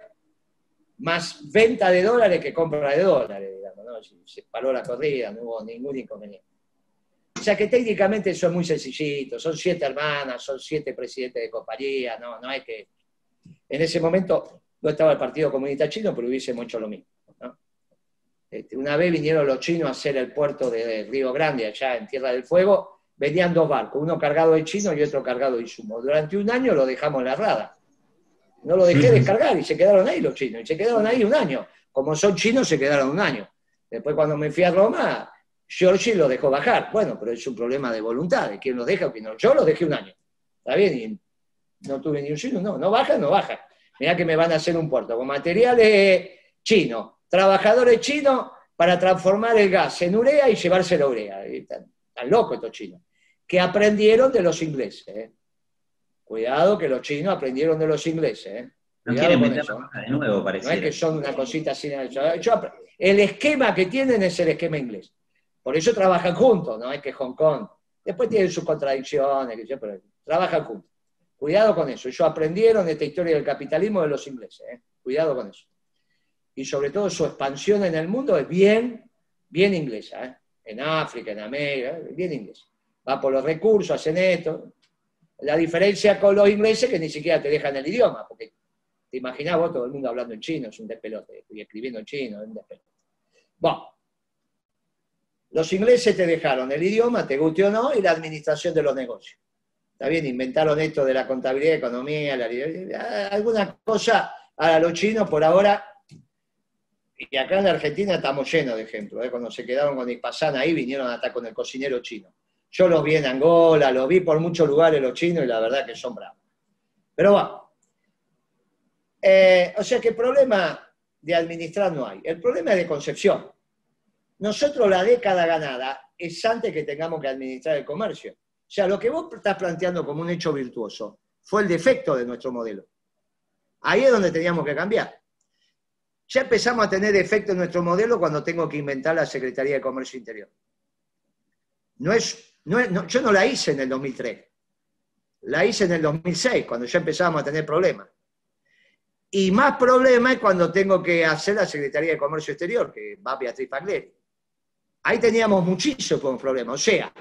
más venta de dólares que compra de dólares, ¿no? Se paró la corrida, no hubo ningún inconveniente. O sea que técnicamente eso es muy sencillito, son siete hermanas, son siete presidentes de compañía, no, no hay que... En ese momento no estaba el Partido Comunista Chino, pero hubiésemos hecho lo mismo. Este, una vez vinieron los chinos a hacer el puerto de Río Grande, allá en Tierra del Fuego, venían dos barcos, uno cargado de chino y otro cargado de insumos. Durante un año lo dejamos en la rada. No lo dejé descargar y se quedaron ahí los chinos, y se quedaron ahí un año. Como son chinos, se quedaron un año. Después cuando me fui a Roma, Giorgi lo dejó bajar. Bueno, pero es un problema de voluntad, de quién lo deja o quién no. Yo lo dejé un año. ¿Está bien? Y no tuve ni un chino, no, no baja, no baja. Mirá que me van a hacer un puerto con materiales chinos, trabajadores chinos para transformar el gas en urea y llevárselo a urea. Están, locos estos chinos. Que aprendieron de los ingleses. ¿eh? Cuidado que los chinos aprendieron de los ingleses. ¿eh? No quieren meter de nuevo, parece. No es que son una cosita así. el esquema que tienen es el esquema inglés. Por eso trabajan juntos, no es que Hong Kong. Después tienen sus contradicciones, pero trabajan juntos. Cuidado con eso. Ellos aprendieron esta historia del capitalismo de los ingleses. ¿eh? Cuidado con eso. Y sobre todo su expansión en el mundo es bien, bien inglesa. ¿eh? En África, en América, bien inglesa. Va por los recursos, hacen esto. La diferencia con los ingleses es que ni siquiera te dejan el idioma, porque te imaginás vos todo el mundo hablando en chino, es un despelote, y escribiendo en chino, es un despelote. Bueno, los ingleses te dejaron el idioma, te guste o no, y la administración de los negocios. Está bien, inventaron esto de la contabilidad, economía, la, alguna cosa a los chinos por ahora. Y acá en la Argentina estamos llenos de ejemplos. ¿eh? Cuando se quedaron con Ispasana ahí, vinieron a estar con el cocinero chino. Yo los vi en Angola, los vi por muchos lugares los chinos y la verdad que son bravos. Pero va. Eh, o sea que problema de administrar no hay. El problema es de concepción. Nosotros la década ganada es antes que tengamos que administrar el comercio. O sea, lo que vos estás planteando como un hecho virtuoso fue el defecto de nuestro modelo. Ahí es donde teníamos que cambiar. Ya empezamos a tener defecto en nuestro modelo cuando tengo que inventar la Secretaría de Comercio Interior. No es, no yo no la hice en el 2003, la hice en el 2006, cuando ya empezábamos a tener problemas. Y más problema es cuando tengo que hacer la Secretaría de Comercio Exterior, que va Beatriz Pagleri. Ahí teníamos muchísimos problemas. O sea,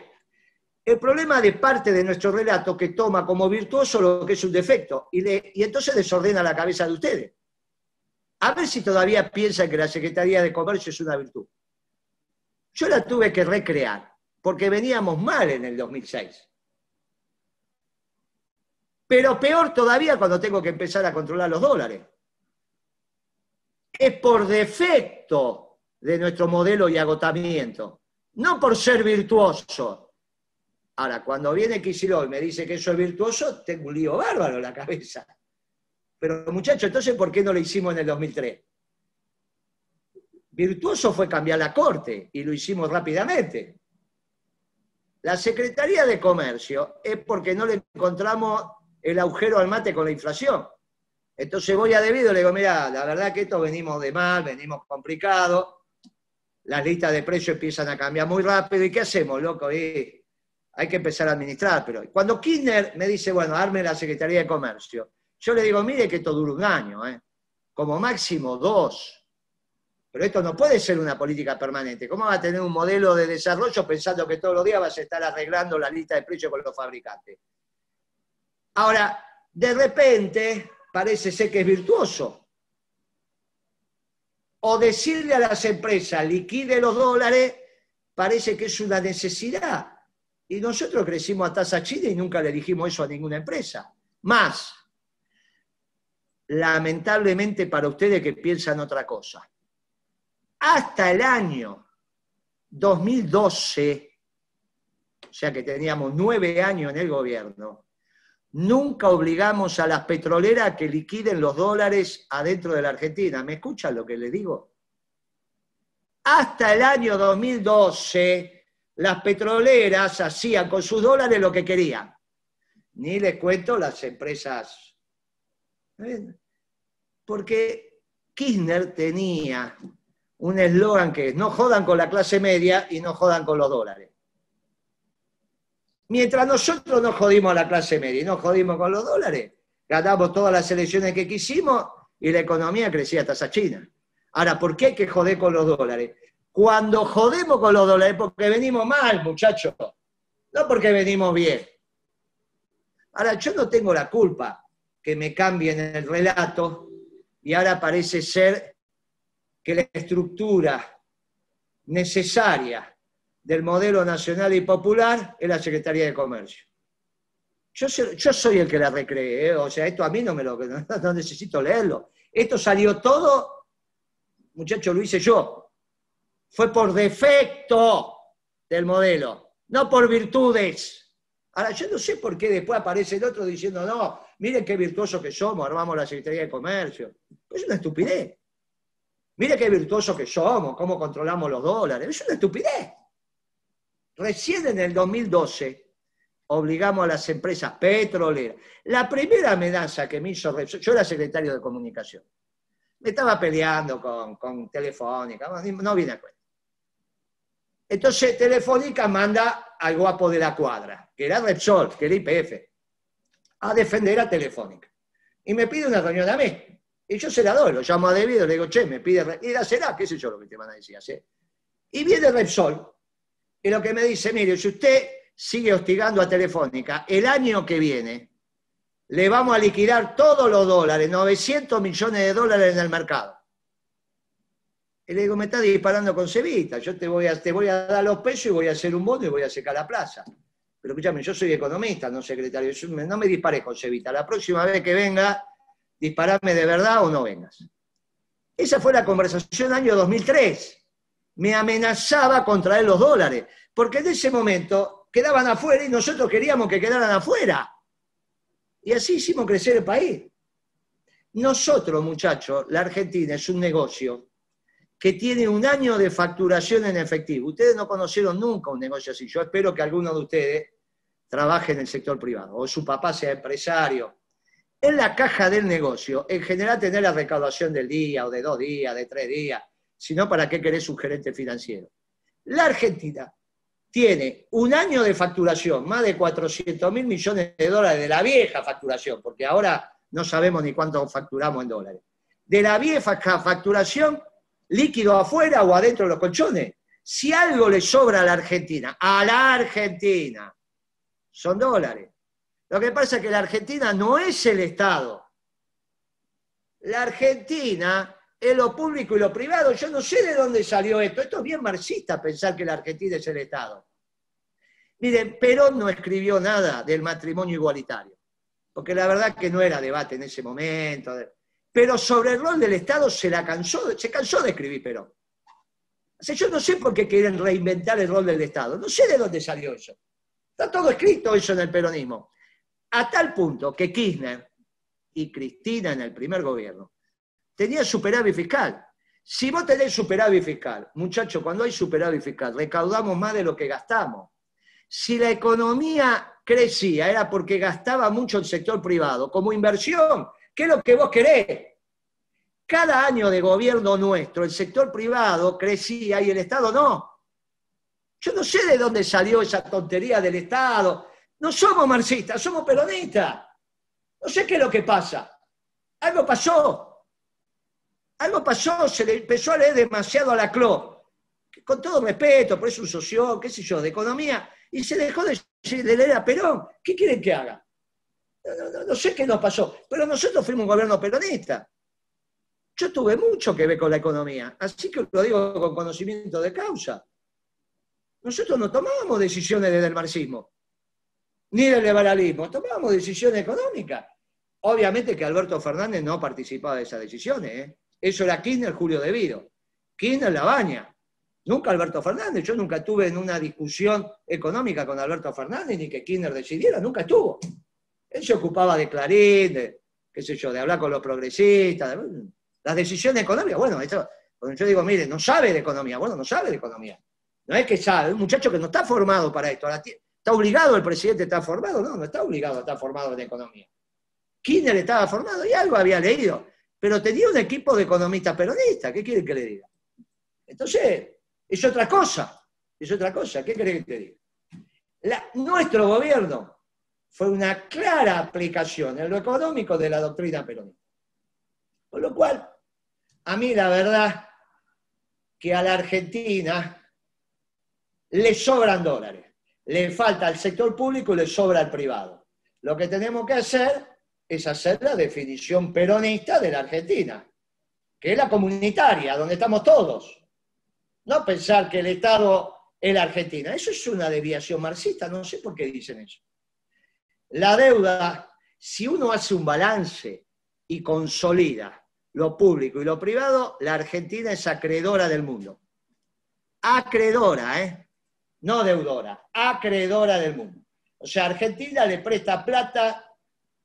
el problema de parte de nuestro relato que toma como virtuoso lo que es un defecto y, y entonces desordena la cabeza de ustedes. A ver si todavía piensan que la Secretaría de Comercio es una virtud. Yo la tuve que recrear, porque veníamos mal en el 2006. Pero peor todavía cuando tengo que empezar a controlar los dólares. Es por defecto de nuestro modelo y agotamiento, no por ser virtuoso, Ahora, cuando viene Kicillof y me dice que eso es virtuoso, tengo un lío bárbaro en la cabeza. Pero muchachos, entonces, ¿por qué no lo hicimos en el 2003? Virtuoso fue cambiar la corte y lo hicimos rápidamente. La Secretaría de Comercio es porque no le encontramos el agujero al mate con la inflación. Entonces voy a debido le digo, mira, la verdad que esto venimos de mal, venimos complicados, las listas de precios empiezan a cambiar muy rápido, ¿y qué hacemos, loco? Hay que empezar a administrar. Pero cuando Kirchner me dice, bueno, arme la Secretaría de Comercio, yo le digo, mire que esto dura un año, ¿eh? como máximo dos. Pero esto no puede ser una política permanente. ¿Cómo va a tener un modelo de desarrollo pensando que todos los días vas a estar arreglando la lista de precios con los fabricantes? Ahora, de repente, parece ser que es virtuoso. O decirle a las empresas, liquide los dólares parece que es una necesidad. Y nosotros crecimos a tasa china y nunca le dijimos eso a ninguna empresa. Más, lamentablemente para ustedes que piensan otra cosa, hasta el año 2012, o sea que teníamos nueve años en el gobierno, nunca obligamos a las petroleras a que liquiden los dólares adentro de la Argentina. ¿Me escuchan lo que les digo? Hasta el año 2012, las petroleras hacían con sus dólares lo que querían. Ni les cuento las empresas. Porque Kirchner tenía un eslogan que es no jodan con la clase media y no jodan con los dólares. Mientras nosotros no jodimos la clase media y no jodimos con los dólares, ganamos todas las elecciones que quisimos y la economía crecía hasta esa china. Ahora, ¿por qué hay que joder con los dólares? Cuando jodemos con los dólares, porque venimos mal, muchachos, no porque venimos bien. Ahora, yo no tengo la culpa que me cambien el relato y ahora parece ser que la estructura necesaria del modelo nacional y popular es la Secretaría de Comercio. Yo, soy el que la recree, ¿eh? o sea, esto a mí no me lo (laughs) necesito leerlo. Esto salió todo muchacho, lo hice yo. Fue por defecto del modelo, no por virtudes. Ahora, yo no sé por qué después aparece el otro diciendo, no, miren qué virtuoso que somos, armamos la Secretaría de Comercio. Es una estupidez. Miren qué virtuoso que somos, cómo controlamos los dólares. Es una estupidez. Recién en el 2012 obligamos a las empresas petroleras. La primera amenaza que me hizo, yo era secretario de comunicación, me estaba peleando con, Telefónica, no viene a cuenta. Entonces Telefónica manda al guapo de la cuadra, que era Repsol, que era IPF, a defender a Telefónica. Y me pide una reunión a mí. Y yo se la doy, lo llamo a Debido, le digo, che, me pide, y la será, qué sé yo lo que te van a decir, ¿sí? Y viene Repsol, y lo que me dice, mire, si usted sigue hostigando a Telefónica, el año que viene, le vamos a liquidar todos los dólares, 900 millones de dólares en el mercado. Y le digo, me está disparando con cebita, yo te voy, a, te voy a dar los pesos y voy a hacer un bono y voy a secar la plaza. Pero escúchame, yo soy economista, no secretario, no me disparé con cebita. La próxima vez que venga, disparame de verdad o no vengas. Esa fue la conversación año 2003. Me amenazaba con traer los dólares, porque en ese momento quedaban afuera y nosotros queríamos que quedaran afuera. Y así hicimos crecer el país. Nosotros, muchachos, la Argentina es un negocio que tiene un año de facturación en efectivo. Ustedes no conocieron nunca un negocio así. Yo espero que alguno de ustedes trabaje en el sector privado o su papá sea empresario. En la caja del negocio, en general tener la recaudación del día o de dos días, de tres días, sino para qué querés un gerente financiero. La Argentina tiene un año de facturación, más de 400 mil millones de dólares de la vieja facturación, porque ahora no sabemos ni cuánto facturamos en dólares. De la vieja facturación, líquido afuera o adentro de los colchones. Si algo le sobra a la Argentina, a la Argentina, son dólares. Lo que pasa es que la Argentina no es el Estado. La Argentina es lo público y lo privado. Yo no sé de dónde salió esto. Esto es bien marxista pensar que la Argentina es el Estado. Miren, Perón no escribió nada del matrimonio igualitario, porque la verdad que no era debate en ese momento. Pero sobre el rol del Estado se, la cansó, se cansó de escribir Perón. O yo no sé por qué quieren reinventar el rol del Estado. No sé de dónde salió eso. Está todo escrito eso en el peronismo. A tal punto que Kirchner y Cristina en el primer gobierno tenía superávit fiscal. Si vos tenés superávit fiscal, muchachos, cuando hay superávit fiscal, recaudamos más de lo que gastamos. Si la economía crecía, era porque gastaba mucho el sector privado, como inversión. ¿Qué es lo que vos querés? Cada año de gobierno nuestro, el sector privado crecía y el Estado no. Yo no sé de dónde salió esa tontería del Estado. No somos marxistas, somos peronistas. No sé qué es lo que pasa. Algo pasó. Algo pasó, se le empezó a leer demasiado a la CLO, con todo respeto, por eso un socio, qué sé yo, de economía, y se dejó de, leer a Perón. ¿Qué quieren que haga? No, sé qué nos pasó, pero nosotros fuimos un gobierno peronista. Yo tuve mucho que ver con la economía, así que lo digo con conocimiento de causa. Nosotros no tomábamos decisiones desde el marxismo, ni del liberalismo, tomábamos decisiones económicas. Obviamente que Alberto Fernández no participaba de esas decisiones. ¿eh? Eso era Kirchner, Julio Devido. Kirchner la baña. Nunca Alberto Fernández. Yo nunca estuve en una discusión económica con Alberto Fernández, ni que Kirchner decidiera, nunca estuvo. Él se ocupaba de Clarín, de, qué sé yo, de hablar con los progresistas, las decisiones económicas. Bueno, esto, cuando yo digo, mire, no sabe de economía, bueno, no sabe de economía. No es que sabe, un muchacho que no está formado para esto. ¿Está obligado el presidente a estar formado? No, no está obligado a estar formado en economía. Kirchner estaba formado y algo había leído, pero tenía un equipo de economistas peronistas, ¿qué quiere que le diga? Entonces, es otra cosa, es otra cosa, ¿qué quiere que te diga? nuestro gobierno fue una clara aplicación en lo económico de la doctrina peronista. Con lo cual, a mí la verdad que a la Argentina le sobran dólares, le falta al sector público y le sobra al privado. Lo que tenemos que hacer es hacer la definición peronista de la Argentina, que es la comunitaria, donde estamos todos. No pensar que el Estado es la Argentina. Eso es una deviación marxista, no sé por qué dicen eso. La deuda, si uno hace un balance y consolida lo público y lo privado, la Argentina es acreedora del mundo. Acreedora, ¿eh? No deudora, acreedora del mundo. O sea, Argentina le presta plata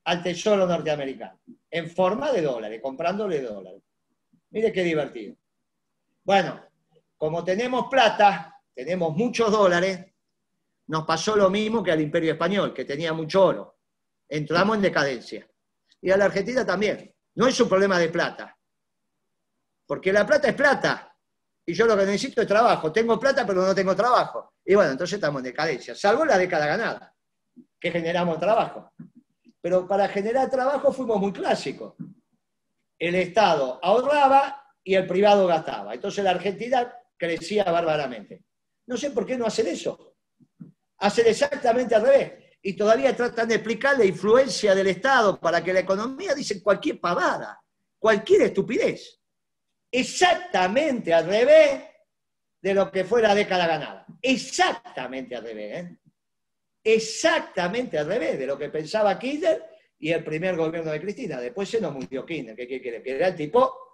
al Tesoro norteamericano en forma de dólares, comprándole dólares. Mire qué divertido. Bueno, como tenemos plata, tenemos muchos dólares, nos pasó lo mismo que al Imperio Español, que tenía mucho oro. Entramos en decadencia. Y a la Argentina también. No es un problema de plata. Porque la plata es plata. Y yo lo que necesito es trabajo. Tengo plata, pero no tengo trabajo. Y bueno, entonces estamos en decadencia. Salvo la década ganada, que generamos trabajo. Pero para generar trabajo fuimos muy clásicos. El Estado ahorraba y el privado gastaba. Entonces la Argentina crecía bárbaramente. No sé por qué no hacen eso. Hacen exactamente al revés. Y todavía tratan de explicar la influencia del Estado para que la economía dice cualquier pavada, cualquier estupidez. Exactamente al revés de lo que fue la década ganada. Exactamente al revés. ¿eh? Exactamente al revés de lo que pensaba Kirchner y el primer gobierno de Cristina. Después se nos murió Kirchner, que quiere que era el tipo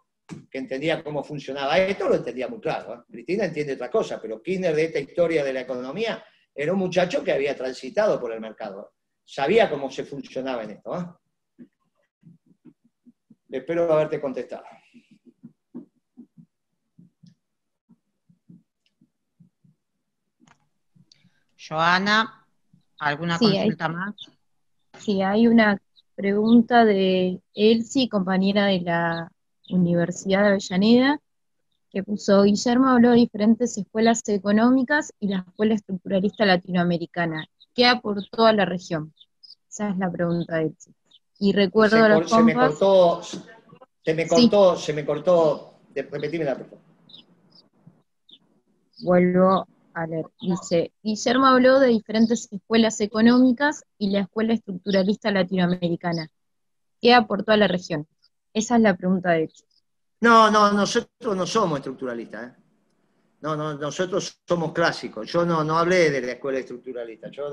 que entendía cómo funcionaba esto, lo entendía muy claro. ¿eh? Cristina entiende otra cosa, pero Kirchner de esta historia de la economía era un muchacho que había transitado por el mercado. Sabía cómo se funcionaba en esto. ¿eh? Espero haberte contestado. Joana, ¿alguna consulta más? Sí, hay una pregunta de Elsie, compañera de la Universidad de Avellaneda, que puso Guillermo habló de diferentes escuelas económicas y la escuela estructuralista latinoamericana. ¿Qué aportó a la región? Esa es la pregunta de él. Y recuerdo se, los se me cortó, se me cortó, se me cortó. Repetime la pregunta. Vuelvo a leer. Dice, Guillermo habló de diferentes escuelas económicas y la escuela estructuralista latinoamericana. ¿Qué aportó a la región? Esa es la pregunta de hecho. No, no, nosotros no somos estructuralistas. ¿eh? No, no, nosotros somos clásicos. Yo no, no hablé de la escuela estructuralista. Yo,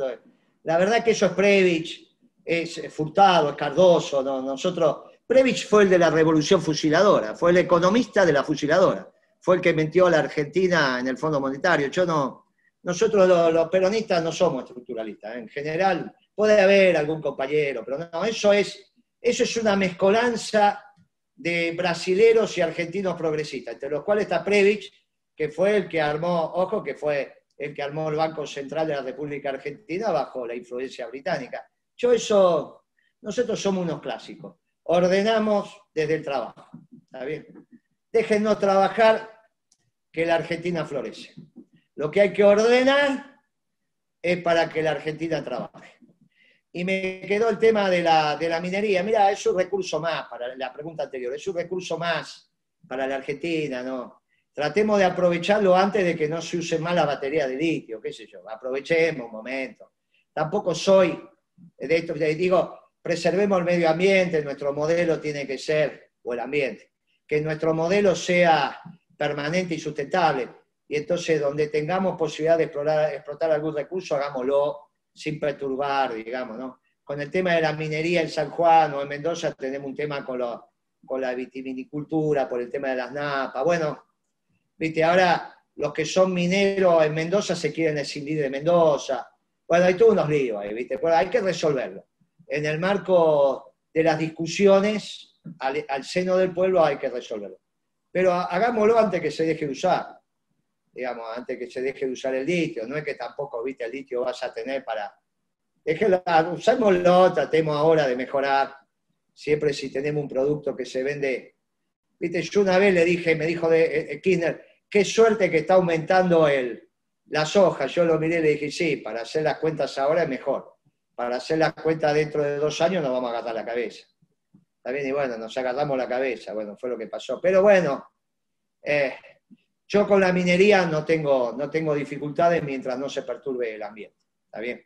la verdad que eso es Previch, es Furtado, es Cardoso. No, nosotros, Previch fue el de la revolución fusiladora, fue el economista de la fusiladora, fue el que metió a la Argentina en el Fondo Monetario. Yo no, nosotros los, peronistas no somos estructuralistas. En general, puede haber algún compañero, pero no, eso es, eso es una mezcolanza de brasileros y argentinos progresistas, entre los cuales está Previch, que fue el que armó, ojo, que fue el que armó el Banco Central de la República Argentina bajo la influencia británica. Yo eso, nosotros somos unos clásicos, ordenamos desde el trabajo, ¿está bien? Déjennos trabajar que la Argentina florece. Lo que hay que ordenar es para que la Argentina trabaje. Y me quedó el tema de la, minería. Mira, es un recurso más para la pregunta anterior, es un recurso más para la Argentina, ¿no? Tratemos de aprovecharlo antes de que no se use más la batería de litio, qué sé yo. Aprovechemos un momento. Tampoco soy de esto, digo, preservemos el medio ambiente, nuestro modelo tiene que ser, o el ambiente, que nuestro modelo sea permanente y sustentable. y entonces donde tengamos posibilidad de explorar, explotar algún recurso, hagámoslo sin perturbar, digamos, ¿no? Con el tema de la minería en San Juan o en Mendoza tenemos un tema con, con la vitivinicultura, por el tema de las napas. Bueno, viste, ahora los que son mineros en Mendoza se quieren escindir de Mendoza. Bueno, hay todos unos líos ahí, ¿viste? Pero hay que resolverlo. En el marco de las discusiones, al, seno del pueblo hay que resolverlo. Pero hagámoslo antes que se deje de usar digamos, antes que se deje de usar el litio. No es que tampoco, viste, el litio vas a tener para... Déjelo, usémoslo, tratemos ahora de mejorar. Siempre si tenemos un producto que se vende... Viste, yo una vez le dije, me dijo de eh, eh, Kirchner, qué suerte que está aumentando el, las hojas. Yo lo miré y le dije, sí, para hacer las cuentas ahora es mejor. Para hacer las cuentas dentro de dos años nos vamos a agarrar la cabeza. Está bien, y bueno, nos agarramos la cabeza. Bueno, fue lo que pasó. Pero bueno, eh, yo con la minería no tengo, no tengo dificultades mientras no se perturbe el ambiente. ¿Está bien?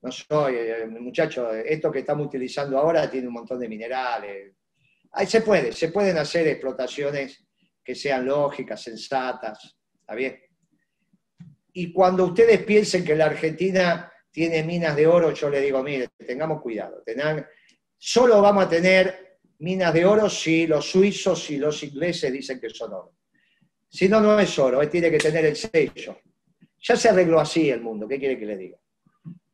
No soy, eh, muchacho, esto que estamos utilizando ahora tiene un montón de minerales. Ahí se puede, se pueden hacer explotaciones que sean lógicas, sensatas. ¿Está bien? Y cuando ustedes piensen que la Argentina tiene minas de oro, yo les digo, mire, tengamos cuidado. Tengan, solo vamos a tener minas de oro si los suizos y los ingleses dicen que son oro. Si no, no es oro, él tiene que tener el sello. Ya se arregló así el mundo, ¿qué quiere que le diga?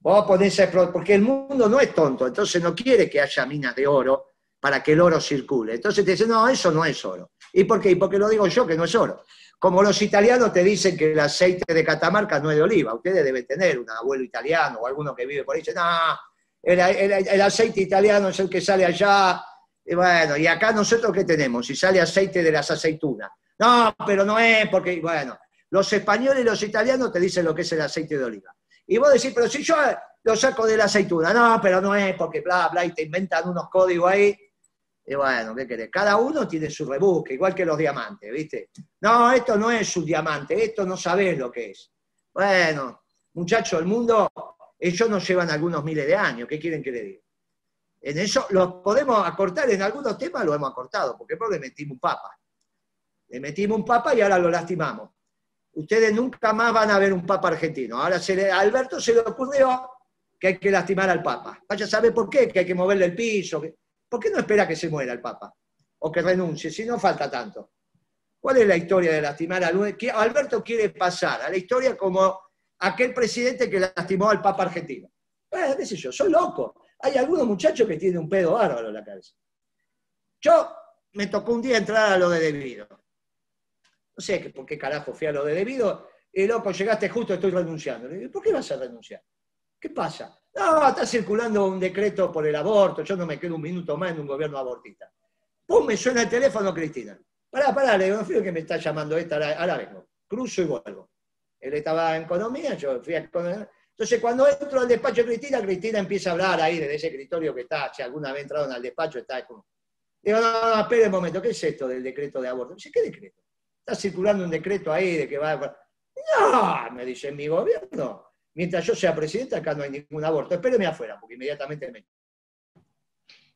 Vos ponerse porque el mundo no es tonto, entonces no quiere que haya minas de oro para que el oro circule. Entonces te dice, no, eso no es oro. ¿Y por qué? Porque lo digo yo que no es oro. Como los italianos te dicen que el aceite de Catamarca no es de oliva, ustedes deben tener un abuelo italiano o alguno que vive por ahí, dice, no, el, aceite italiano es el que sale allá, y bueno, y acá nosotros qué tenemos, si sale aceite de las aceitunas. No, pero no es porque, bueno, los españoles y los italianos te dicen lo que es el aceite de oliva. Y vos decís, pero si yo lo saco de la aceituna, no, pero no es porque bla, bla, y te inventan unos códigos ahí. Y bueno, ¿qué querés? Cada uno tiene su rebusque, igual que los diamantes, ¿viste? No, esto no es un diamante, esto no sabés lo que es. Bueno, muchachos, el mundo, ellos nos llevan algunos miles de años, ¿qué quieren que le diga? En eso lo podemos acortar, en algunos temas lo hemos acortado, porque por le metimos un papa. Le metimos un papa y ahora lo lastimamos. Ustedes nunca más van a ver un papa argentino. Ahora se a Alberto se le ocurrió que hay que lastimar al papa. Vaya a saber por qué, que hay que moverle el piso. ¿Por qué no espera que se muera el papa? O que renuncie, si no falta tanto. ¿Cuál es la historia de lastimar a Alberto quiere pasar a la historia como aquel presidente que lastimó al papa argentino. Bueno, qué sé yo, soy loco. Hay algunos muchachos que tienen un pedo bárbaro en la cabeza. Yo me tocó un día entrar a lo de debido. No sé por qué carajo fui a lo de debido. Y loco, llegaste justo, estoy renunciando. Le digo, ¿por qué vas a renunciar? ¿Qué pasa? No, está circulando un decreto por el aborto, yo no me quedo un minuto más en un gobierno abortista. Pum, me suena el teléfono, Cristina. Pará, pará, le digo, no fío que me está llamando esta, ahora, vengo. Cruzo y vuelvo. Él estaba en economía, yo fui a economía. Entonces, cuando entro al despacho de Cristina, Cristina empieza a hablar ahí desde ese escritorio que está, si alguna vez entraron al despacho, está como... Digo, no, no, no, espere un momento, ¿qué es esto del decreto de aborto? Dice, ¿qué decreto? Está circulando un decreto ahí de que va a... No, me dice mi gobierno. Mientras yo sea presidente, acá no hay ningún aborto. Espéreme afuera, porque inmediatamente me...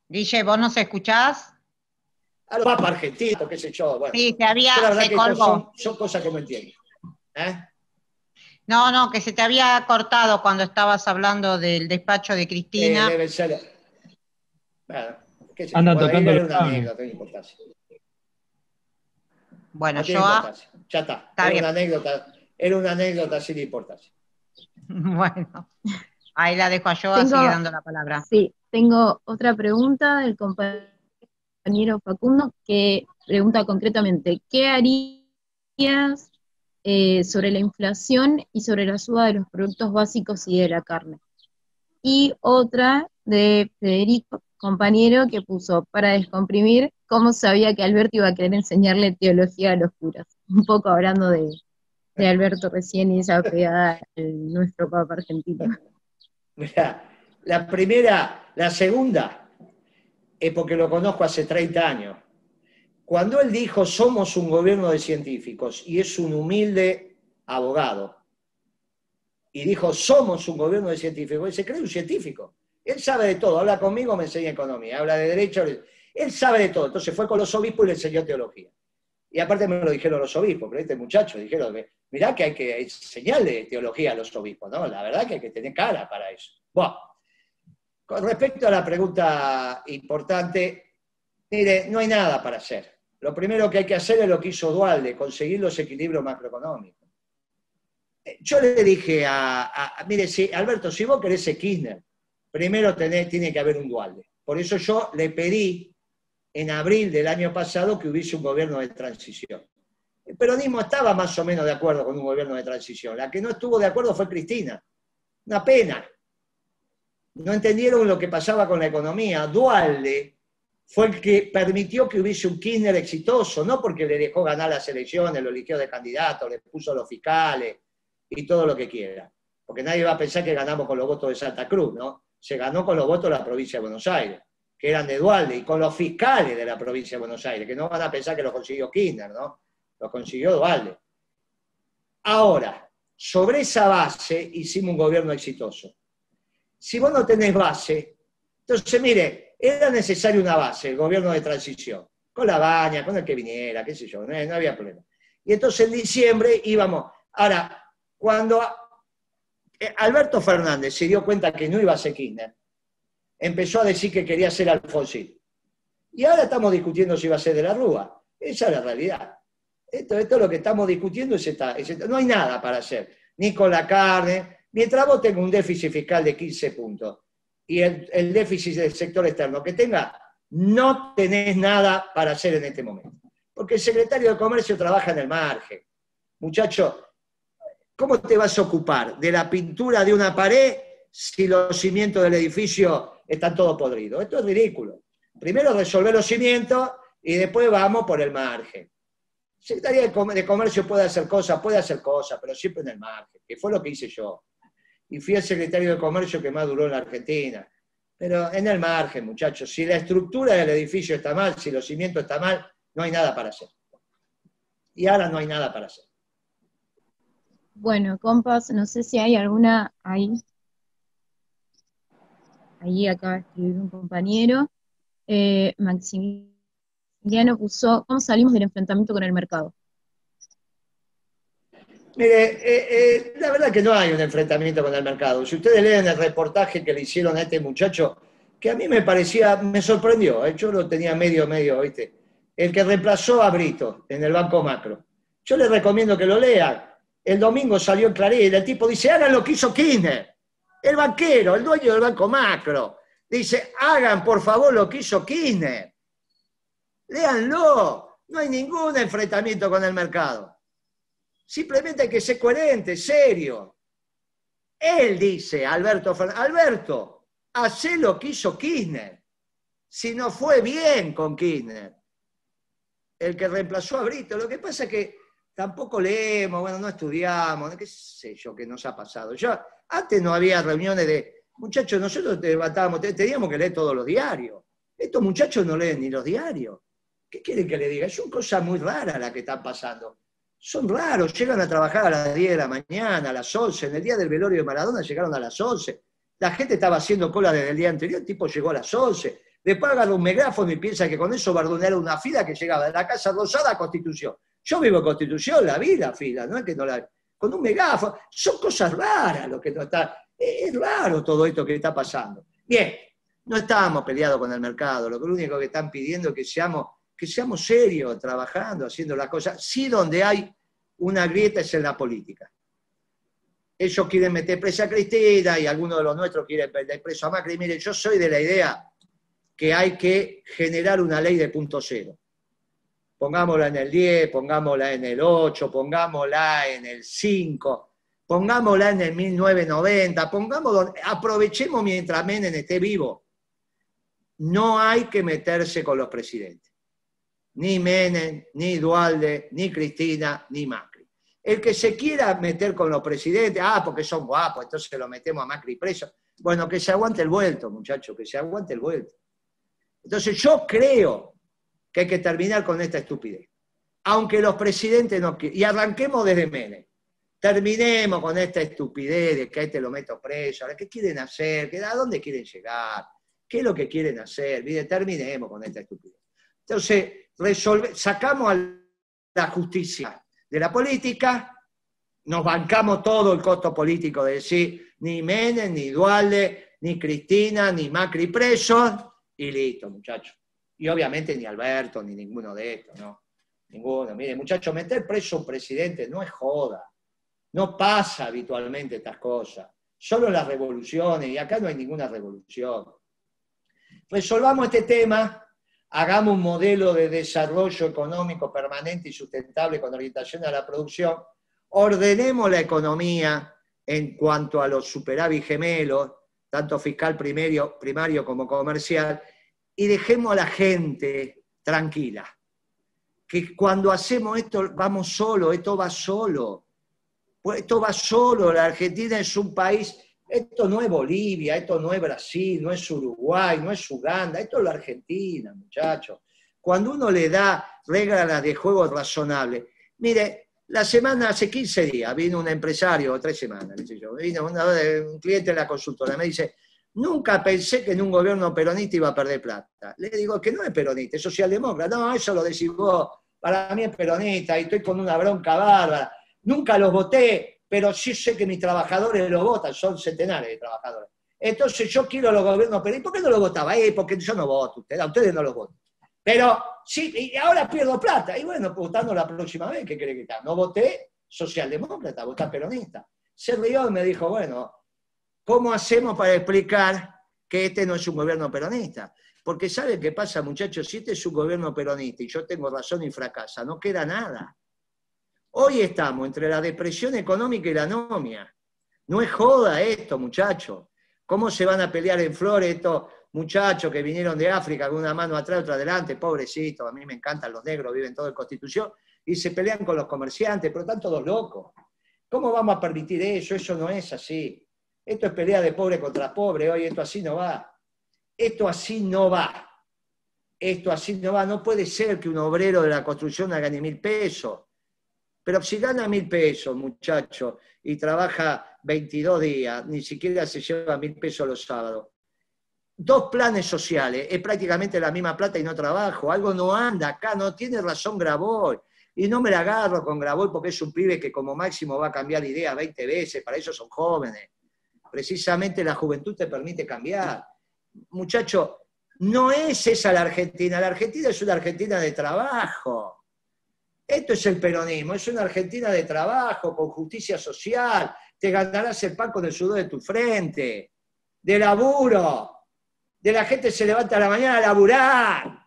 Dice, ¿vos nos escuchás? A los papas argentinos, qué sé yo. Bueno, sí, te había... Son, son, cosas que no entiendo. ¿Eh? No, no, que se te había cortado cuando estabas hablando del despacho de Cristina. Eh, debe ser... Bueno, qué yo. Anda bueno, tocando una anécdota, no importancia. Bueno, yo. Ya está. era, una anécdota, era una anécdota sin importancia. (laughs) Bueno, ahí la dejo a Joa, sigue dando la palabra. Sí, tengo otra pregunta del compañero Facundo que pregunta concretamente: ¿qué harías eh, sobre la inflación y sobre la suba de los productos básicos y de la carne? Y otra de Federico, compañero, que puso para descomprimir cómo sabía que Alberto iba a querer enseñarle teología a los curas. (laughs) Un poco hablando de, Alberto recién y esa pegada en nuestro Papa argentino. (laughs) Mira, la primera, la segunda, es porque lo conozco hace 30 años. Cuando él dijo somos un gobierno de científicos y es un humilde abogado, y dijo somos un gobierno de científicos, él se cree un científico. Él sabe de todo, habla conmigo, me enseña economía, habla de derecho, él sabe de todo. Entonces fue con los obispos y le enseñó teología. Y aparte me lo dijeron los obispos, pero este muchacho, dijeron, mirá que hay que enseñarle teología a los obispos, ¿no? La verdad que hay que tener cara para eso. Bueno, con respecto a la pregunta importante, mire, no hay nada para hacer. Lo primero que hay que hacer es lo que hizo Dualde, conseguir los equilibrios macroeconómicos. Eh, yo le dije a, mire, si, Alberto, si vos querés Kirchner, primero tiene que haber un Dualde. Por eso yo le pedí en abril del año pasado que hubiese un gobierno de transición. El peronismo estaba más o menos de acuerdo con un gobierno de transición. La que no estuvo de acuerdo fue Cristina. Una pena. No entendieron lo que pasaba con la economía. Dualde fue el que permitió que hubiese un Kirchner exitoso, no porque le dejó ganar las elecciones, lo eligió de candidato, le puso los fiscales y todo lo que quiera. Porque nadie va a pensar que ganamos con los votos de Santa Cruz, ¿no? Se ganó con los votos de la provincia de Buenos Aires que eran de Dualde, y con los fiscales de la provincia de Buenos Aires, que no van a pensar que lo consiguió Kirchner, ¿no? Lo consiguió Dualde. Ahora, sobre esa base hicimos un gobierno exitoso. Si vos no tenés base, entonces mire, era necesaria una base, el gobierno de transición, con la baña, con el que viniera, qué sé yo, no, había problema. Y entonces en diciembre íbamos. Ahora, cuando eh, Alberto Fernández se dio cuenta que no iba a ser Kirchner, empezó a decir que quería ser Alfonsín. Y ahora estamos discutiendo si va a ser de la Rúa. Esa es la realidad. Esto, esto es lo que estamos discutiendo, es no hay nada para hacer, ni con la carne, mientras vos tengas un déficit fiscal de 15 puntos y el, déficit del sector externo que tenga, no tenés nada para hacer en este momento. Porque el secretario de Comercio trabaja en el margen. Muchacho, ¿cómo te vas a ocupar de la pintura de una pared si los cimientos del edificio están todos podridos. Esto es ridículo. Primero resolver los cimientos y después vamos por el margen. Secretaría de Comercio puede hacer cosas, puede hacer cosas, pero siempre en el margen, que fue lo que hice yo. Y fui el secretario de Comercio que más duró en la Argentina. Pero en el margen, muchachos, si la estructura del edificio está mal, si los cimientos están mal, no hay nada para hacer. Y ahora no hay nada para hacer. Bueno, compas, no sé si hay alguna ahí ahí acaba de escribir un compañero, eh, Maximiliano puso, ¿cómo salimos del enfrentamiento con el mercado? Mire, eh, eh, la verdad que no hay un enfrentamiento con el mercado. Si ustedes leen el reportaje que le hicieron a este muchacho, que a mí me parecía, me sorprendió, yo lo tenía medio, medio, ¿viste? El que reemplazó a Brito en el Banco Macro. Yo les recomiendo que lo lean. El domingo salió en Clarín el tipo dice, hagan lo que hizo Kirchner. El banquero, el dueño del Banco Macro, dice, hagan por favor lo que hizo Kirchner. Léanlo. No hay ningún enfrentamiento con el mercado. Simplemente hay que ser coherente, serio. Él dice, Alberto Alberto, hace lo que hizo Kirchner. Si no fue bien con Kirchner. El que reemplazó a Brito. Lo que pasa es que tampoco leemos, bueno, no estudiamos, qué sé yo qué nos ha pasado. Yo antes no había reuniones de, muchachos, nosotros te levantábamos, teníamos que leer todos los diarios. Estos muchachos no leen ni los diarios. ¿Qué quieren que le diga? Son cosas muy raras las que están pasando. Son raros, llegan a trabajar a las 10 de la mañana, a las 11. En el día del velorio de Maradona llegaron a las 11. La gente estaba haciendo cola desde el día anterior, el tipo llegó a las 11. Después agarra un megáfono y piensa que con eso va a una fila que llegaba de la Casa Rosada a Constitución. Yo vivo en Constitución, la vi la fila, no es que no la con un megáfono. Son cosas raras lo que no está. Es raro todo esto que está pasando. Bien, no estamos peleados con el mercado, lo único que están pidiendo es que seamos, que seamos serios trabajando, haciendo las cosas. Sí, donde hay una grieta es en la política. Ellos quieren meter presa a Cristina y algunos de los nuestros quieren meter preso a Macri. Mire, yo soy de la idea que hay que generar una ley de punto cero pongámosla en el 10, pongámosla en el 8, pongámosla en el 5, pongámosla en el 1990, pongamos, aprovechemos mientras Menem esté vivo. No hay que meterse con los presidentes. Ni Menem, ni Dualde, ni Cristina, ni Macri. El que se quiera meter con los presidentes, ah, porque son guapos, entonces lo metemos a Macri preso. Bueno, que se aguante el vuelto, muchachos, que se aguante el vuelto. Entonces yo creo que hay que terminar con esta estupidez. Aunque los presidentes no quieran. Y arranquemos desde Menem. Terminemos con esta estupidez de que a este lo meto preso. ¿Qué quieren hacer? ¿A dónde quieren llegar? ¿Qué es lo que quieren hacer? Mire, terminemos con esta estupidez. Entonces, sacamos a la justicia de la política nos bancamos todo el costo político de decir ni Menem, ni Dualde, ni Cristina, ni Macri presos, y listo, muchachos. Y obviamente ni Alberto, ni ninguno de estos, ¿no? Ninguno. Mire, muchachos, meter preso a un presidente no es joda. No pasa habitualmente estas cosas. Solo las revoluciones, y acá no hay ninguna revolución. Resolvamos este tema, hagamos un modelo de desarrollo económico permanente y sustentable con orientación a la producción, ordenemos la economía en cuanto a los superávit gemelos, tanto fiscal primario, primario como comercial, y dejemos a la gente tranquila. Que cuando hacemos esto vamos solo, esto va solo. Pues esto va solo, la Argentina es un país, esto no es Bolivia, esto no es Brasil, no es Uruguay, no es Uganda, esto es la Argentina, muchachos. Cuando uno le da reglas de juego razonables, mire, la semana, hace 15 días, vino un empresario, tres semanas, yo, vino un cliente de la consultora, me dice, nunca pensé que en un gobierno peronista iba a perder plata. Le digo que no es peronista, es socialdemócrata. No, eso lo decís vos, para mí es peronista y estoy con una bronca bárbara. Nunca los voté, pero sí sé que mis trabajadores lo votan, son centenares de trabajadores. Entonces yo quiero los gobiernos peronistas. ¿Por qué no lo votaba? Eh, porque yo no voto, ustedes, a ustedes no los voto. Pero sí, y ahora pierdo plata. Y bueno, votando la próxima vez, ¿qué quiere que está? No voté socialdemócrata, voté peronista. Se rió y me dijo, bueno, ¿cómo hacemos para explicar que este no es un gobierno peronista? Porque ¿sabe qué pasa, muchachos? Si este es un gobierno peronista y yo tengo razón y fracasa, no queda nada. Hoy estamos entre la depresión económica y la anomia. No es joda esto, muchachos. ¿Cómo se van a pelear en Flores estos muchachos que vinieron de África con una mano atrás y otra adelante? Pobrecitos, a mí me encantan los negros, viven todo en Constitución, y se pelean con los comerciantes, pero están todos locos. ¿Cómo vamos a permitir eso? Eso no es así. Esto es pelea de pobre contra pobre, hoy esto así no va. Esto así no va. Esto así no va. No puede ser que un obrero de la construcción gane mil pesos. Pero si gana mil pesos, muchacho, y trabaja 22 días, ni siquiera se lleva mil pesos los sábados. Dos planes sociales, es prácticamente la misma plata y no trabajo. Algo no anda acá, no tiene razón Graboy. Y no me la agarro con Graboy porque es un pibe que como máximo va a cambiar idea 20 veces, para eso son jóvenes. Precisamente la juventud te permite cambiar. Muchacho, no es esa la Argentina, la Argentina es una Argentina de trabajo. Esto es el peronismo, es una Argentina de trabajo, con justicia social, te ganarás el pan con el sudor de tu frente, de laburo, de la gente se levanta a la mañana a laburar.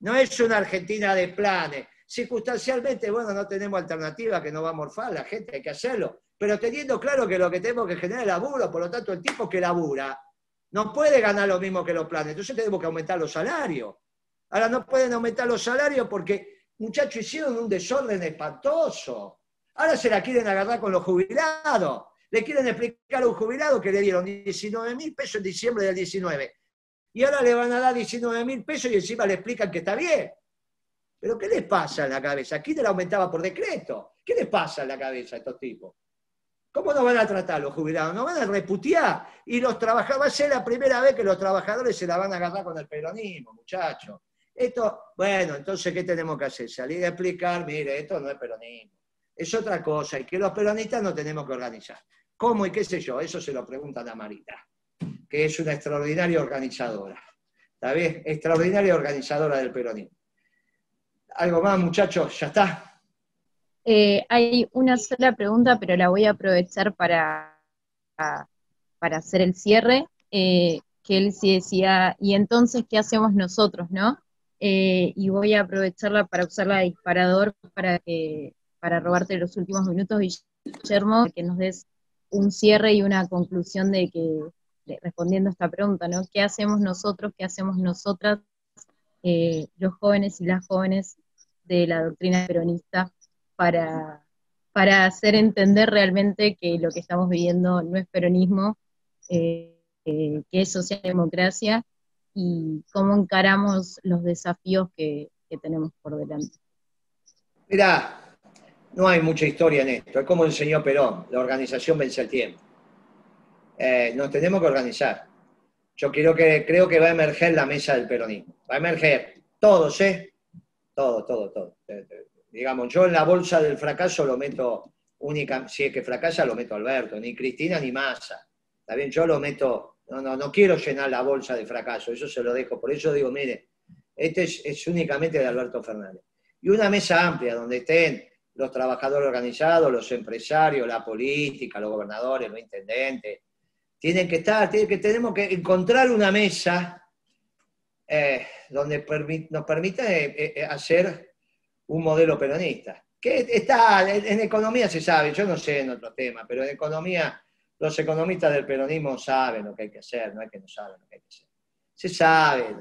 No es una Argentina de planes. Circunstancialmente, bueno, no tenemos alternativa que no va a morfar la gente, hay que hacerlo pero teniendo claro que lo que tenemos que generar es laburo, por lo tanto el tipo que labura no puede ganar lo mismo que los planes, entonces tenemos que aumentar los salarios. Ahora no pueden aumentar los salarios porque, muchachos, hicieron un desorden espantoso. Ahora se la quieren agarrar con los jubilados. Le quieren explicar a un jubilado que le dieron 19 mil pesos en diciembre del 19. Y ahora le van a dar 19 mil pesos y encima le explican que está bien. Pero ¿qué les pasa en la cabeza? Te la aumentaba por decreto. ¿Qué les pasa en la cabeza a estos tipos? ¿Cómo no van a tratar los jubilados? No van a reputear. Y los trabajadores, va a ser la primera vez que los trabajadores se la van a agarrar con el peronismo, muchachos. Esto, bueno, entonces, ¿qué tenemos que hacer? Salir a explicar, mire, esto no es peronismo. Es otra cosa, y que los peronistas no tenemos que organizar. ¿Cómo y qué sé yo? Eso se lo preguntan a Marita, que es una extraordinaria organizadora. ¿Está bien? Extraordinaria organizadora del peronismo. ¿Algo más, muchachos? ¿Ya está? Eh, hay una sola pregunta, pero la voy a aprovechar para, para hacer el cierre, eh, que él sí decía, y entonces, ¿qué hacemos nosotros, no? Eh, y voy a aprovecharla para usarla de disparador para, para robarte los últimos minutos, Guillermo, que nos des un cierre y una conclusión de que, respondiendo a esta pregunta, ¿no? ¿Qué hacemos nosotros, qué hacemos nosotras, los jóvenes y las jóvenes de la doctrina peronista para, para hacer entender realmente que lo que estamos viviendo no es peronismo, eh, eh, que es socialdemocracia y cómo encaramos los desafíos que, tenemos por delante. Mirá, no hay mucha historia en esto, es como enseñó Perón, la organización vence el tiempo. Eh, nos tenemos que organizar. Yo quiero que, creo que va a emerger la mesa del peronismo. Va a emerger todos, ¿eh? Todo, todo, todo digamos, yo en la bolsa del fracaso lo meto única, si es que fracasa, lo meto Alberto, ni Cristina ni Massa. Bien, yo lo meto, no, no, no quiero llenar la bolsa de fracaso, eso se lo dejo. Por eso digo, mire, este es, únicamente de Alberto Fernández. Y una mesa amplia donde estén los trabajadores organizados, los empresarios, la política, los gobernadores, los intendentes. Tienen que estar, tienen que, tenemos que encontrar una mesa eh, donde nos permita eh, eh, hacer un modelo peronista. Que está, en, economía se sabe, yo no sé en otro tema, pero en economía los economistas del peronismo saben lo que hay que hacer, no hay que no saben lo que hay que hacer. Se sabe.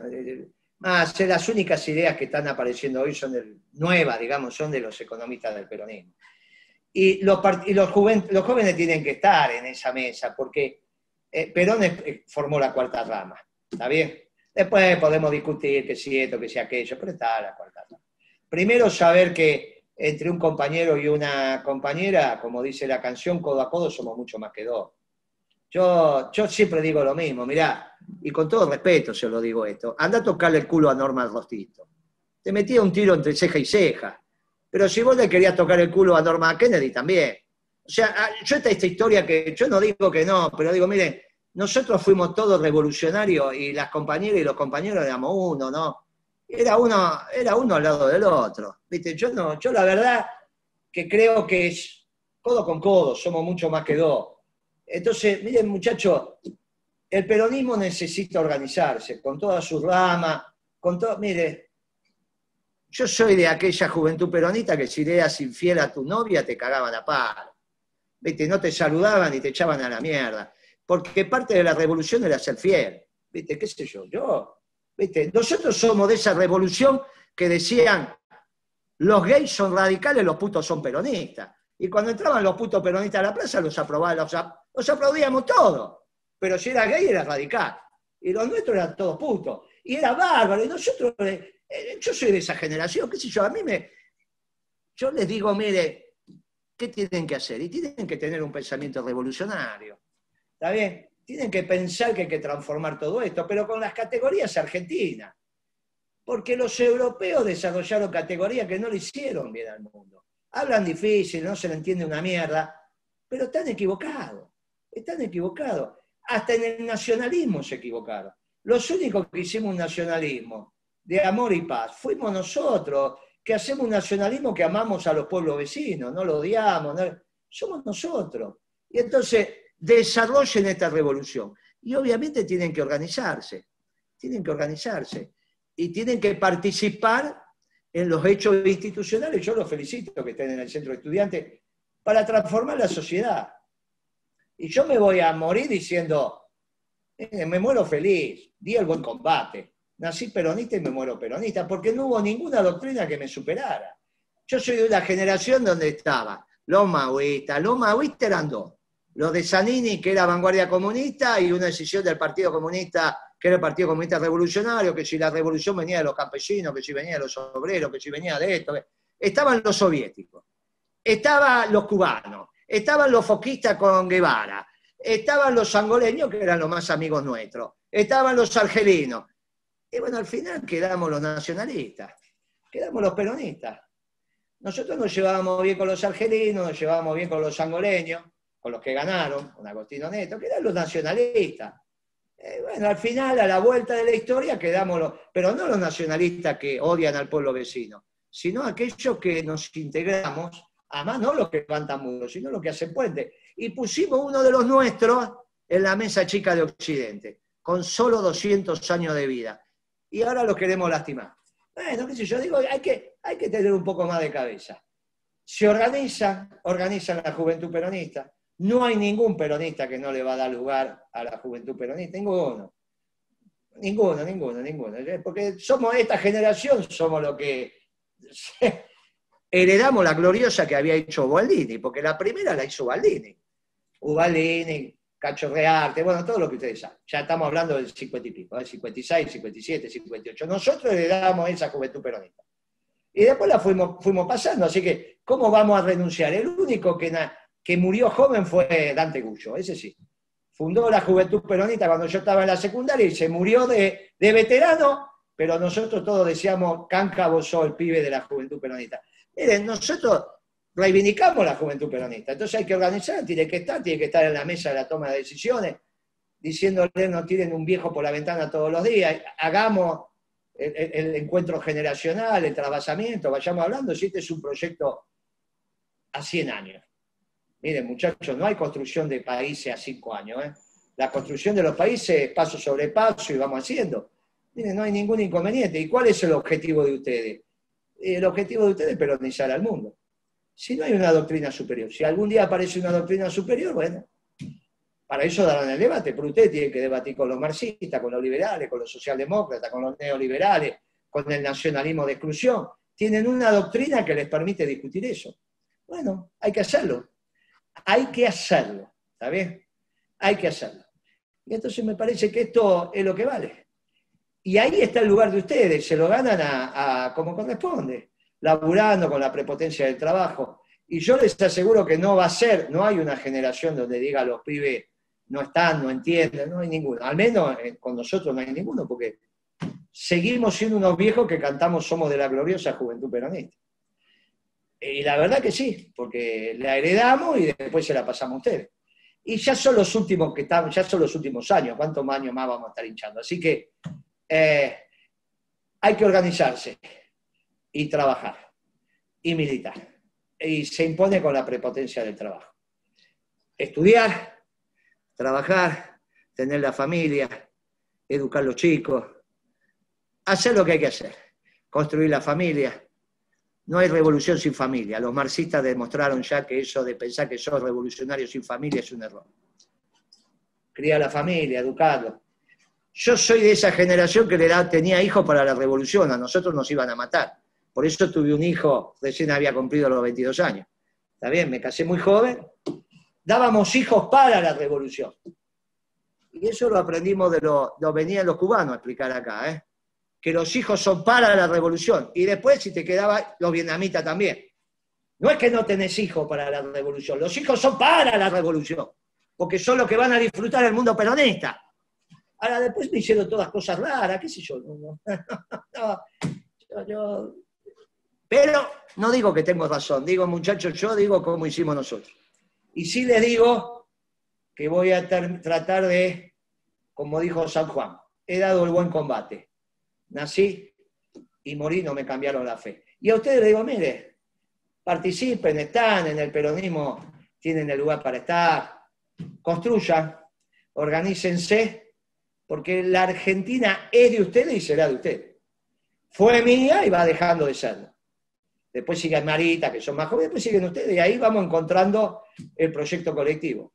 Más, las únicas ideas que están apareciendo hoy son nuevas, digamos, son de los economistas del peronismo. Y los, los, jóvenes tienen que estar en esa mesa, porque Perón formó la cuarta rama, ¿está bien? Después podemos discutir que si esto, que si aquello, pero está la cuarta. Primero saber que entre un compañero y una compañera, como dice la canción, codo a codo somos mucho más que dos. Yo, yo siempre digo lo mismo, mirá, y con todo respeto se lo digo esto, anda a tocarle el culo a Norma Rostito. Te metía un tiro entre ceja y ceja. Pero si vos le querías tocar el culo a Norma Kennedy también. O sea, ah, yo esta, esta historia que yo no digo que no, pero digo, miren, nosotros fuimos todos revolucionarios y las compañeras y los compañeros éramos uno, ¿no? Era uno, era uno al lado del otro. ¿Viste? Yo no, yo la verdad que creo que es codo con codo, somos mucho más que dos. Entonces, miren, muchachos, el peronismo necesita organizarse con toda su rama, con todo. Mire, yo soy de aquella juventud peronista que si eras infiel a tu novia te cagaban a palo. ¿Viste? No te saludaban y te echaban a la mierda porque parte de la revolución era ser fiel. ¿Viste? ¿Qué sé yo? Yo, ¿viste? Nosotros somos de esa revolución que decían, los gays son radicales, los putos son peronistas. Y cuando entraban los putos peronistas a la plaza, los aprobaban, los, aplaudíamos todos. Pero si era gay, era radical. Y los nuestros eran todos putos. Y era bárbaro. Y nosotros, eh, eh, yo soy de esa generación, qué sé yo, a mí me... Yo les digo, mire, ¿qué tienen que hacer? Y tienen que tener un pensamiento revolucionario. ¿Está bien? Tienen que pensar que hay que transformar todo esto, pero con las categorías argentinas. Porque los europeos desarrollaron categorías que no le hicieron bien al mundo. Hablan difícil, no se le entiende una mierda, pero están equivocados. Están equivocados. Hasta en el nacionalismo se equivocaron. Los únicos que hicimos un nacionalismo de amor y paz fuimos nosotros, que hacemos un nacionalismo que amamos a los pueblos vecinos, no lo odiamos, somos nosotros. Y entonces desarrollen esta revolución. Y obviamente tienen que organizarse, tienen que organizarse y tienen que participar en los hechos institucionales. Yo los felicito que estén en el centro de estudiantes para transformar la sociedad. Y yo me voy a morir diciendo, eh, me muero feliz, di el buen combate. Nací peronista y me muero peronista, porque no hubo ninguna doctrina que me superara. Yo soy de una generación donde estaba los maoístas, los maoístas eran dos, los de Zanini, que era vanguardia comunista, y una decisión del Partido Comunista, que era el Partido Comunista Revolucionario, que si la revolución venía de los campesinos, que si venía de los obreros, que si venía de esto. Estaban los soviéticos, estaban los cubanos, estaban los foquistas con Guevara, estaban los angoleños, que eran los más amigos nuestros, estaban los argelinos. Y bueno, al final quedamos los nacionalistas, quedamos los peronistas. Nosotros nos llevábamos bien con los argelinos, nos llevábamos bien con los angoleños, con los que ganaron, con Agostino Neto, que eran los nacionalistas. Eh, bueno, al final, a la vuelta de la historia, quedamos los, pero no los nacionalistas que odian al pueblo vecino, sino aquellos que nos integramos, además no los que levantan muros, sino los que hacen puentes. Y pusimos uno de los nuestros en la mesa chica de Occidente, con solo 200 años de vida. Y ahora los queremos lastimar. Bueno, qué sé yo, digo, hay que, hay que tener un poco más de cabeza. Se organizan, organizan la juventud peronista, no hay ningún peronista que no le va a dar lugar a la juventud peronista, ninguno. Ninguno, ninguno, ninguno. Porque somos esta generación, somos lo que (laughs) heredamos la gloriosa que había hecho Ubaldini, porque la primera la hizo Ubaldini. Ubaldini, Cacho Rearte, bueno, todo lo que ustedes saben. Ya estamos hablando del 50 y pico, 56, 57, 58. Nosotros heredamos esa juventud peronista. Y después la fuimos, fuimos pasando, así que, ¿cómo vamos a renunciar? El único que, que murió joven fue Dante Gullo, ese sí. Fundó la Juventud Peronista cuando yo estaba en la secundaria y se murió de, veterano, pero nosotros todos decíamos, Canca, el pibe de la Juventud Peronista. Miren, nosotros reivindicamos la juventud peronista. Entonces hay que organizar, tiene que estar, tiene que estar en la mesa de la toma de decisiones, diciéndole no tiren un viejo por la ventana todos los días, hagamos el, encuentro generacional, el trabajamiento, vayamos hablando, si este es un proyecto a 100 años. Miren, muchachos, no hay construcción de países a 5 años. ¿eh? La construcción de los países es paso sobre paso y vamos haciendo. Miren, no hay ningún inconveniente. ¿Y cuál es el objetivo de ustedes? El objetivo de ustedes es peronizar al mundo. Si no hay una doctrina superior, si algún día aparece una doctrina superior, bueno, para eso darán el debate, pero usted tiene que debatir con los marxistas, con los liberales, con los socialdemócratas, con los neoliberales, con el nacionalismo de exclusión. Tienen una doctrina que les permite discutir eso. Bueno, hay que hacerlo. Hay que hacerlo, ¿está bien? Hay que hacerlo. Y entonces me parece que esto es lo que vale. Y ahí está el lugar de ustedes, se lo ganan a, como corresponde, laburando con la prepotencia del trabajo. Y yo les aseguro que no va a ser, no hay una generación donde diga a los pibes, no están, no entienden, no hay ninguno. Al menos eh, con nosotros no hay ninguno, porque seguimos siendo unos viejos que cantamos Somos de la gloriosa juventud peronista. Y la verdad que sí, porque la heredamos y después se la pasamos a ustedes. Y ya son los últimos que estamos, ya son los últimos años, ¿cuántos años más vamos a estar hinchando? Así que eh, hay que organizarse y trabajar y militar. Y se impone con la prepotencia del trabajo. Estudiar, trabajar, tener la familia, educar a los chicos, hacer lo que hay que hacer, construir la familia. No hay revolución sin familia. Los marxistas demostraron ya que eso de pensar que sos revolucionario sin familia es un error. Cría la familia, educarlo. Yo soy de esa generación que tenía hijos para la revolución, a nosotros nos iban a matar. Por eso tuve un hijo, recién había cumplido los 22 años. Está bien, me casé muy joven, dábamos hijos para la revolución. Y eso lo aprendimos de lo, lo venían los cubanos a explicar acá, ¿eh? Que los hijos son para la revolución. Y después, si te quedaba, los vietnamitas también. No es que no tenés hijos para la revolución, los hijos son para la revolución, porque son los que van a disfrutar el mundo peronista. Ahora, después me hicieron todas cosas raras, qué sé yo. (laughs) pero no digo que tengo razón, digo muchachos, yo digo como hicimos nosotros. Y sí les digo que voy a tratar de, como dijo San Juan, he dado el buen combate. Nací y morí, no me cambiaron la fe. Y a ustedes les digo, mire, participen, están en el peronismo, tienen el lugar para estar, construyan, organícense, porque la Argentina es de ustedes y será de ustedes. Fue mía y va dejando de serlo después sigue Marita, que son más jóvenes, después siguen ustedes, y ahí vamos encontrando el proyecto colectivo.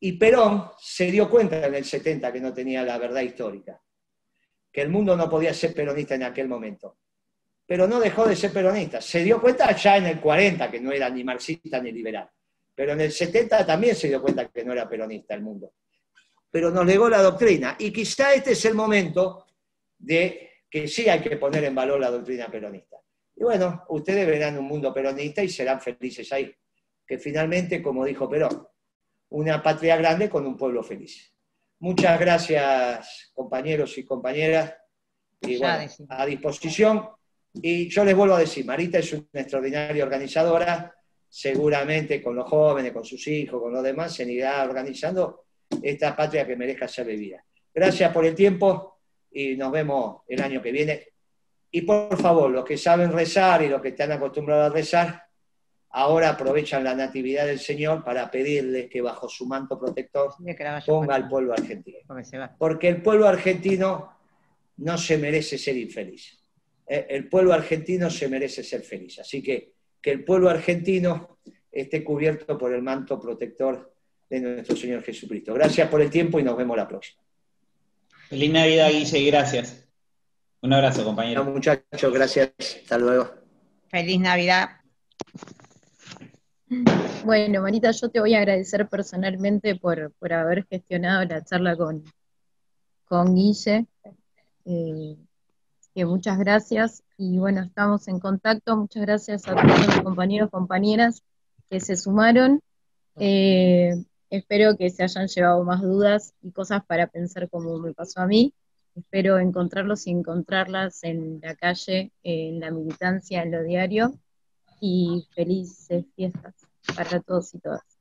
Y Perón se dio cuenta en el 70 que no tenía la verdad histórica, que el mundo no podía ser peronista en aquel momento. Pero no dejó de ser peronista. Se dio cuenta ya en el 40 que no era ni marxista ni liberal. Pero en el 70 también se dio cuenta que no era peronista el mundo. Pero nos legó la doctrina. Y quizá este es el momento de que sí hay que poner en valor la doctrina peronista. Y bueno, ustedes verán un mundo peronista y serán felices ahí. Que finalmente, como dijo Perón, una patria grande con un pueblo feliz. Muchas gracias, compañeros y compañeras. Y bueno, a disposición. Y yo les vuelvo a decir, Marita es una extraordinaria organizadora, seguramente con los jóvenes, con sus hijos, con los demás, se irá organizando esta patria que merezca ser vivida. Gracias por el tiempo y nos vemos el año que viene. Y por favor, los que saben rezar y los que están acostumbrados a rezar, ahora aprovechan la natividad del Señor para pedirle que bajo su manto protector ponga al pueblo argentino. Porque el pueblo argentino no se merece ser infeliz. Eh, el pueblo argentino se merece ser feliz. Así que que el pueblo argentino esté cubierto por el manto protector de nuestro Señor Jesucristo. Gracias por el tiempo y nos vemos la próxima. Feliz Navidad, Guille, y gracias. Un abrazo, compañero. muchachos, gracias. Hasta luego. Feliz Navidad. Bueno, Marita, yo te voy a agradecer personalmente por, haber gestionado la charla con, con Guille. Eh, que muchas gracias y bueno, estamos en contacto. Muchas gracias a todos los compañeros, compañeras que se sumaron. Eh, espero que se hayan llevado más dudas y cosas para pensar como me pasó a mí. Espero encontrarlos y encontrarlas en la calle, en la militancia, en lo diario. Y felices fiestas para todos y todas.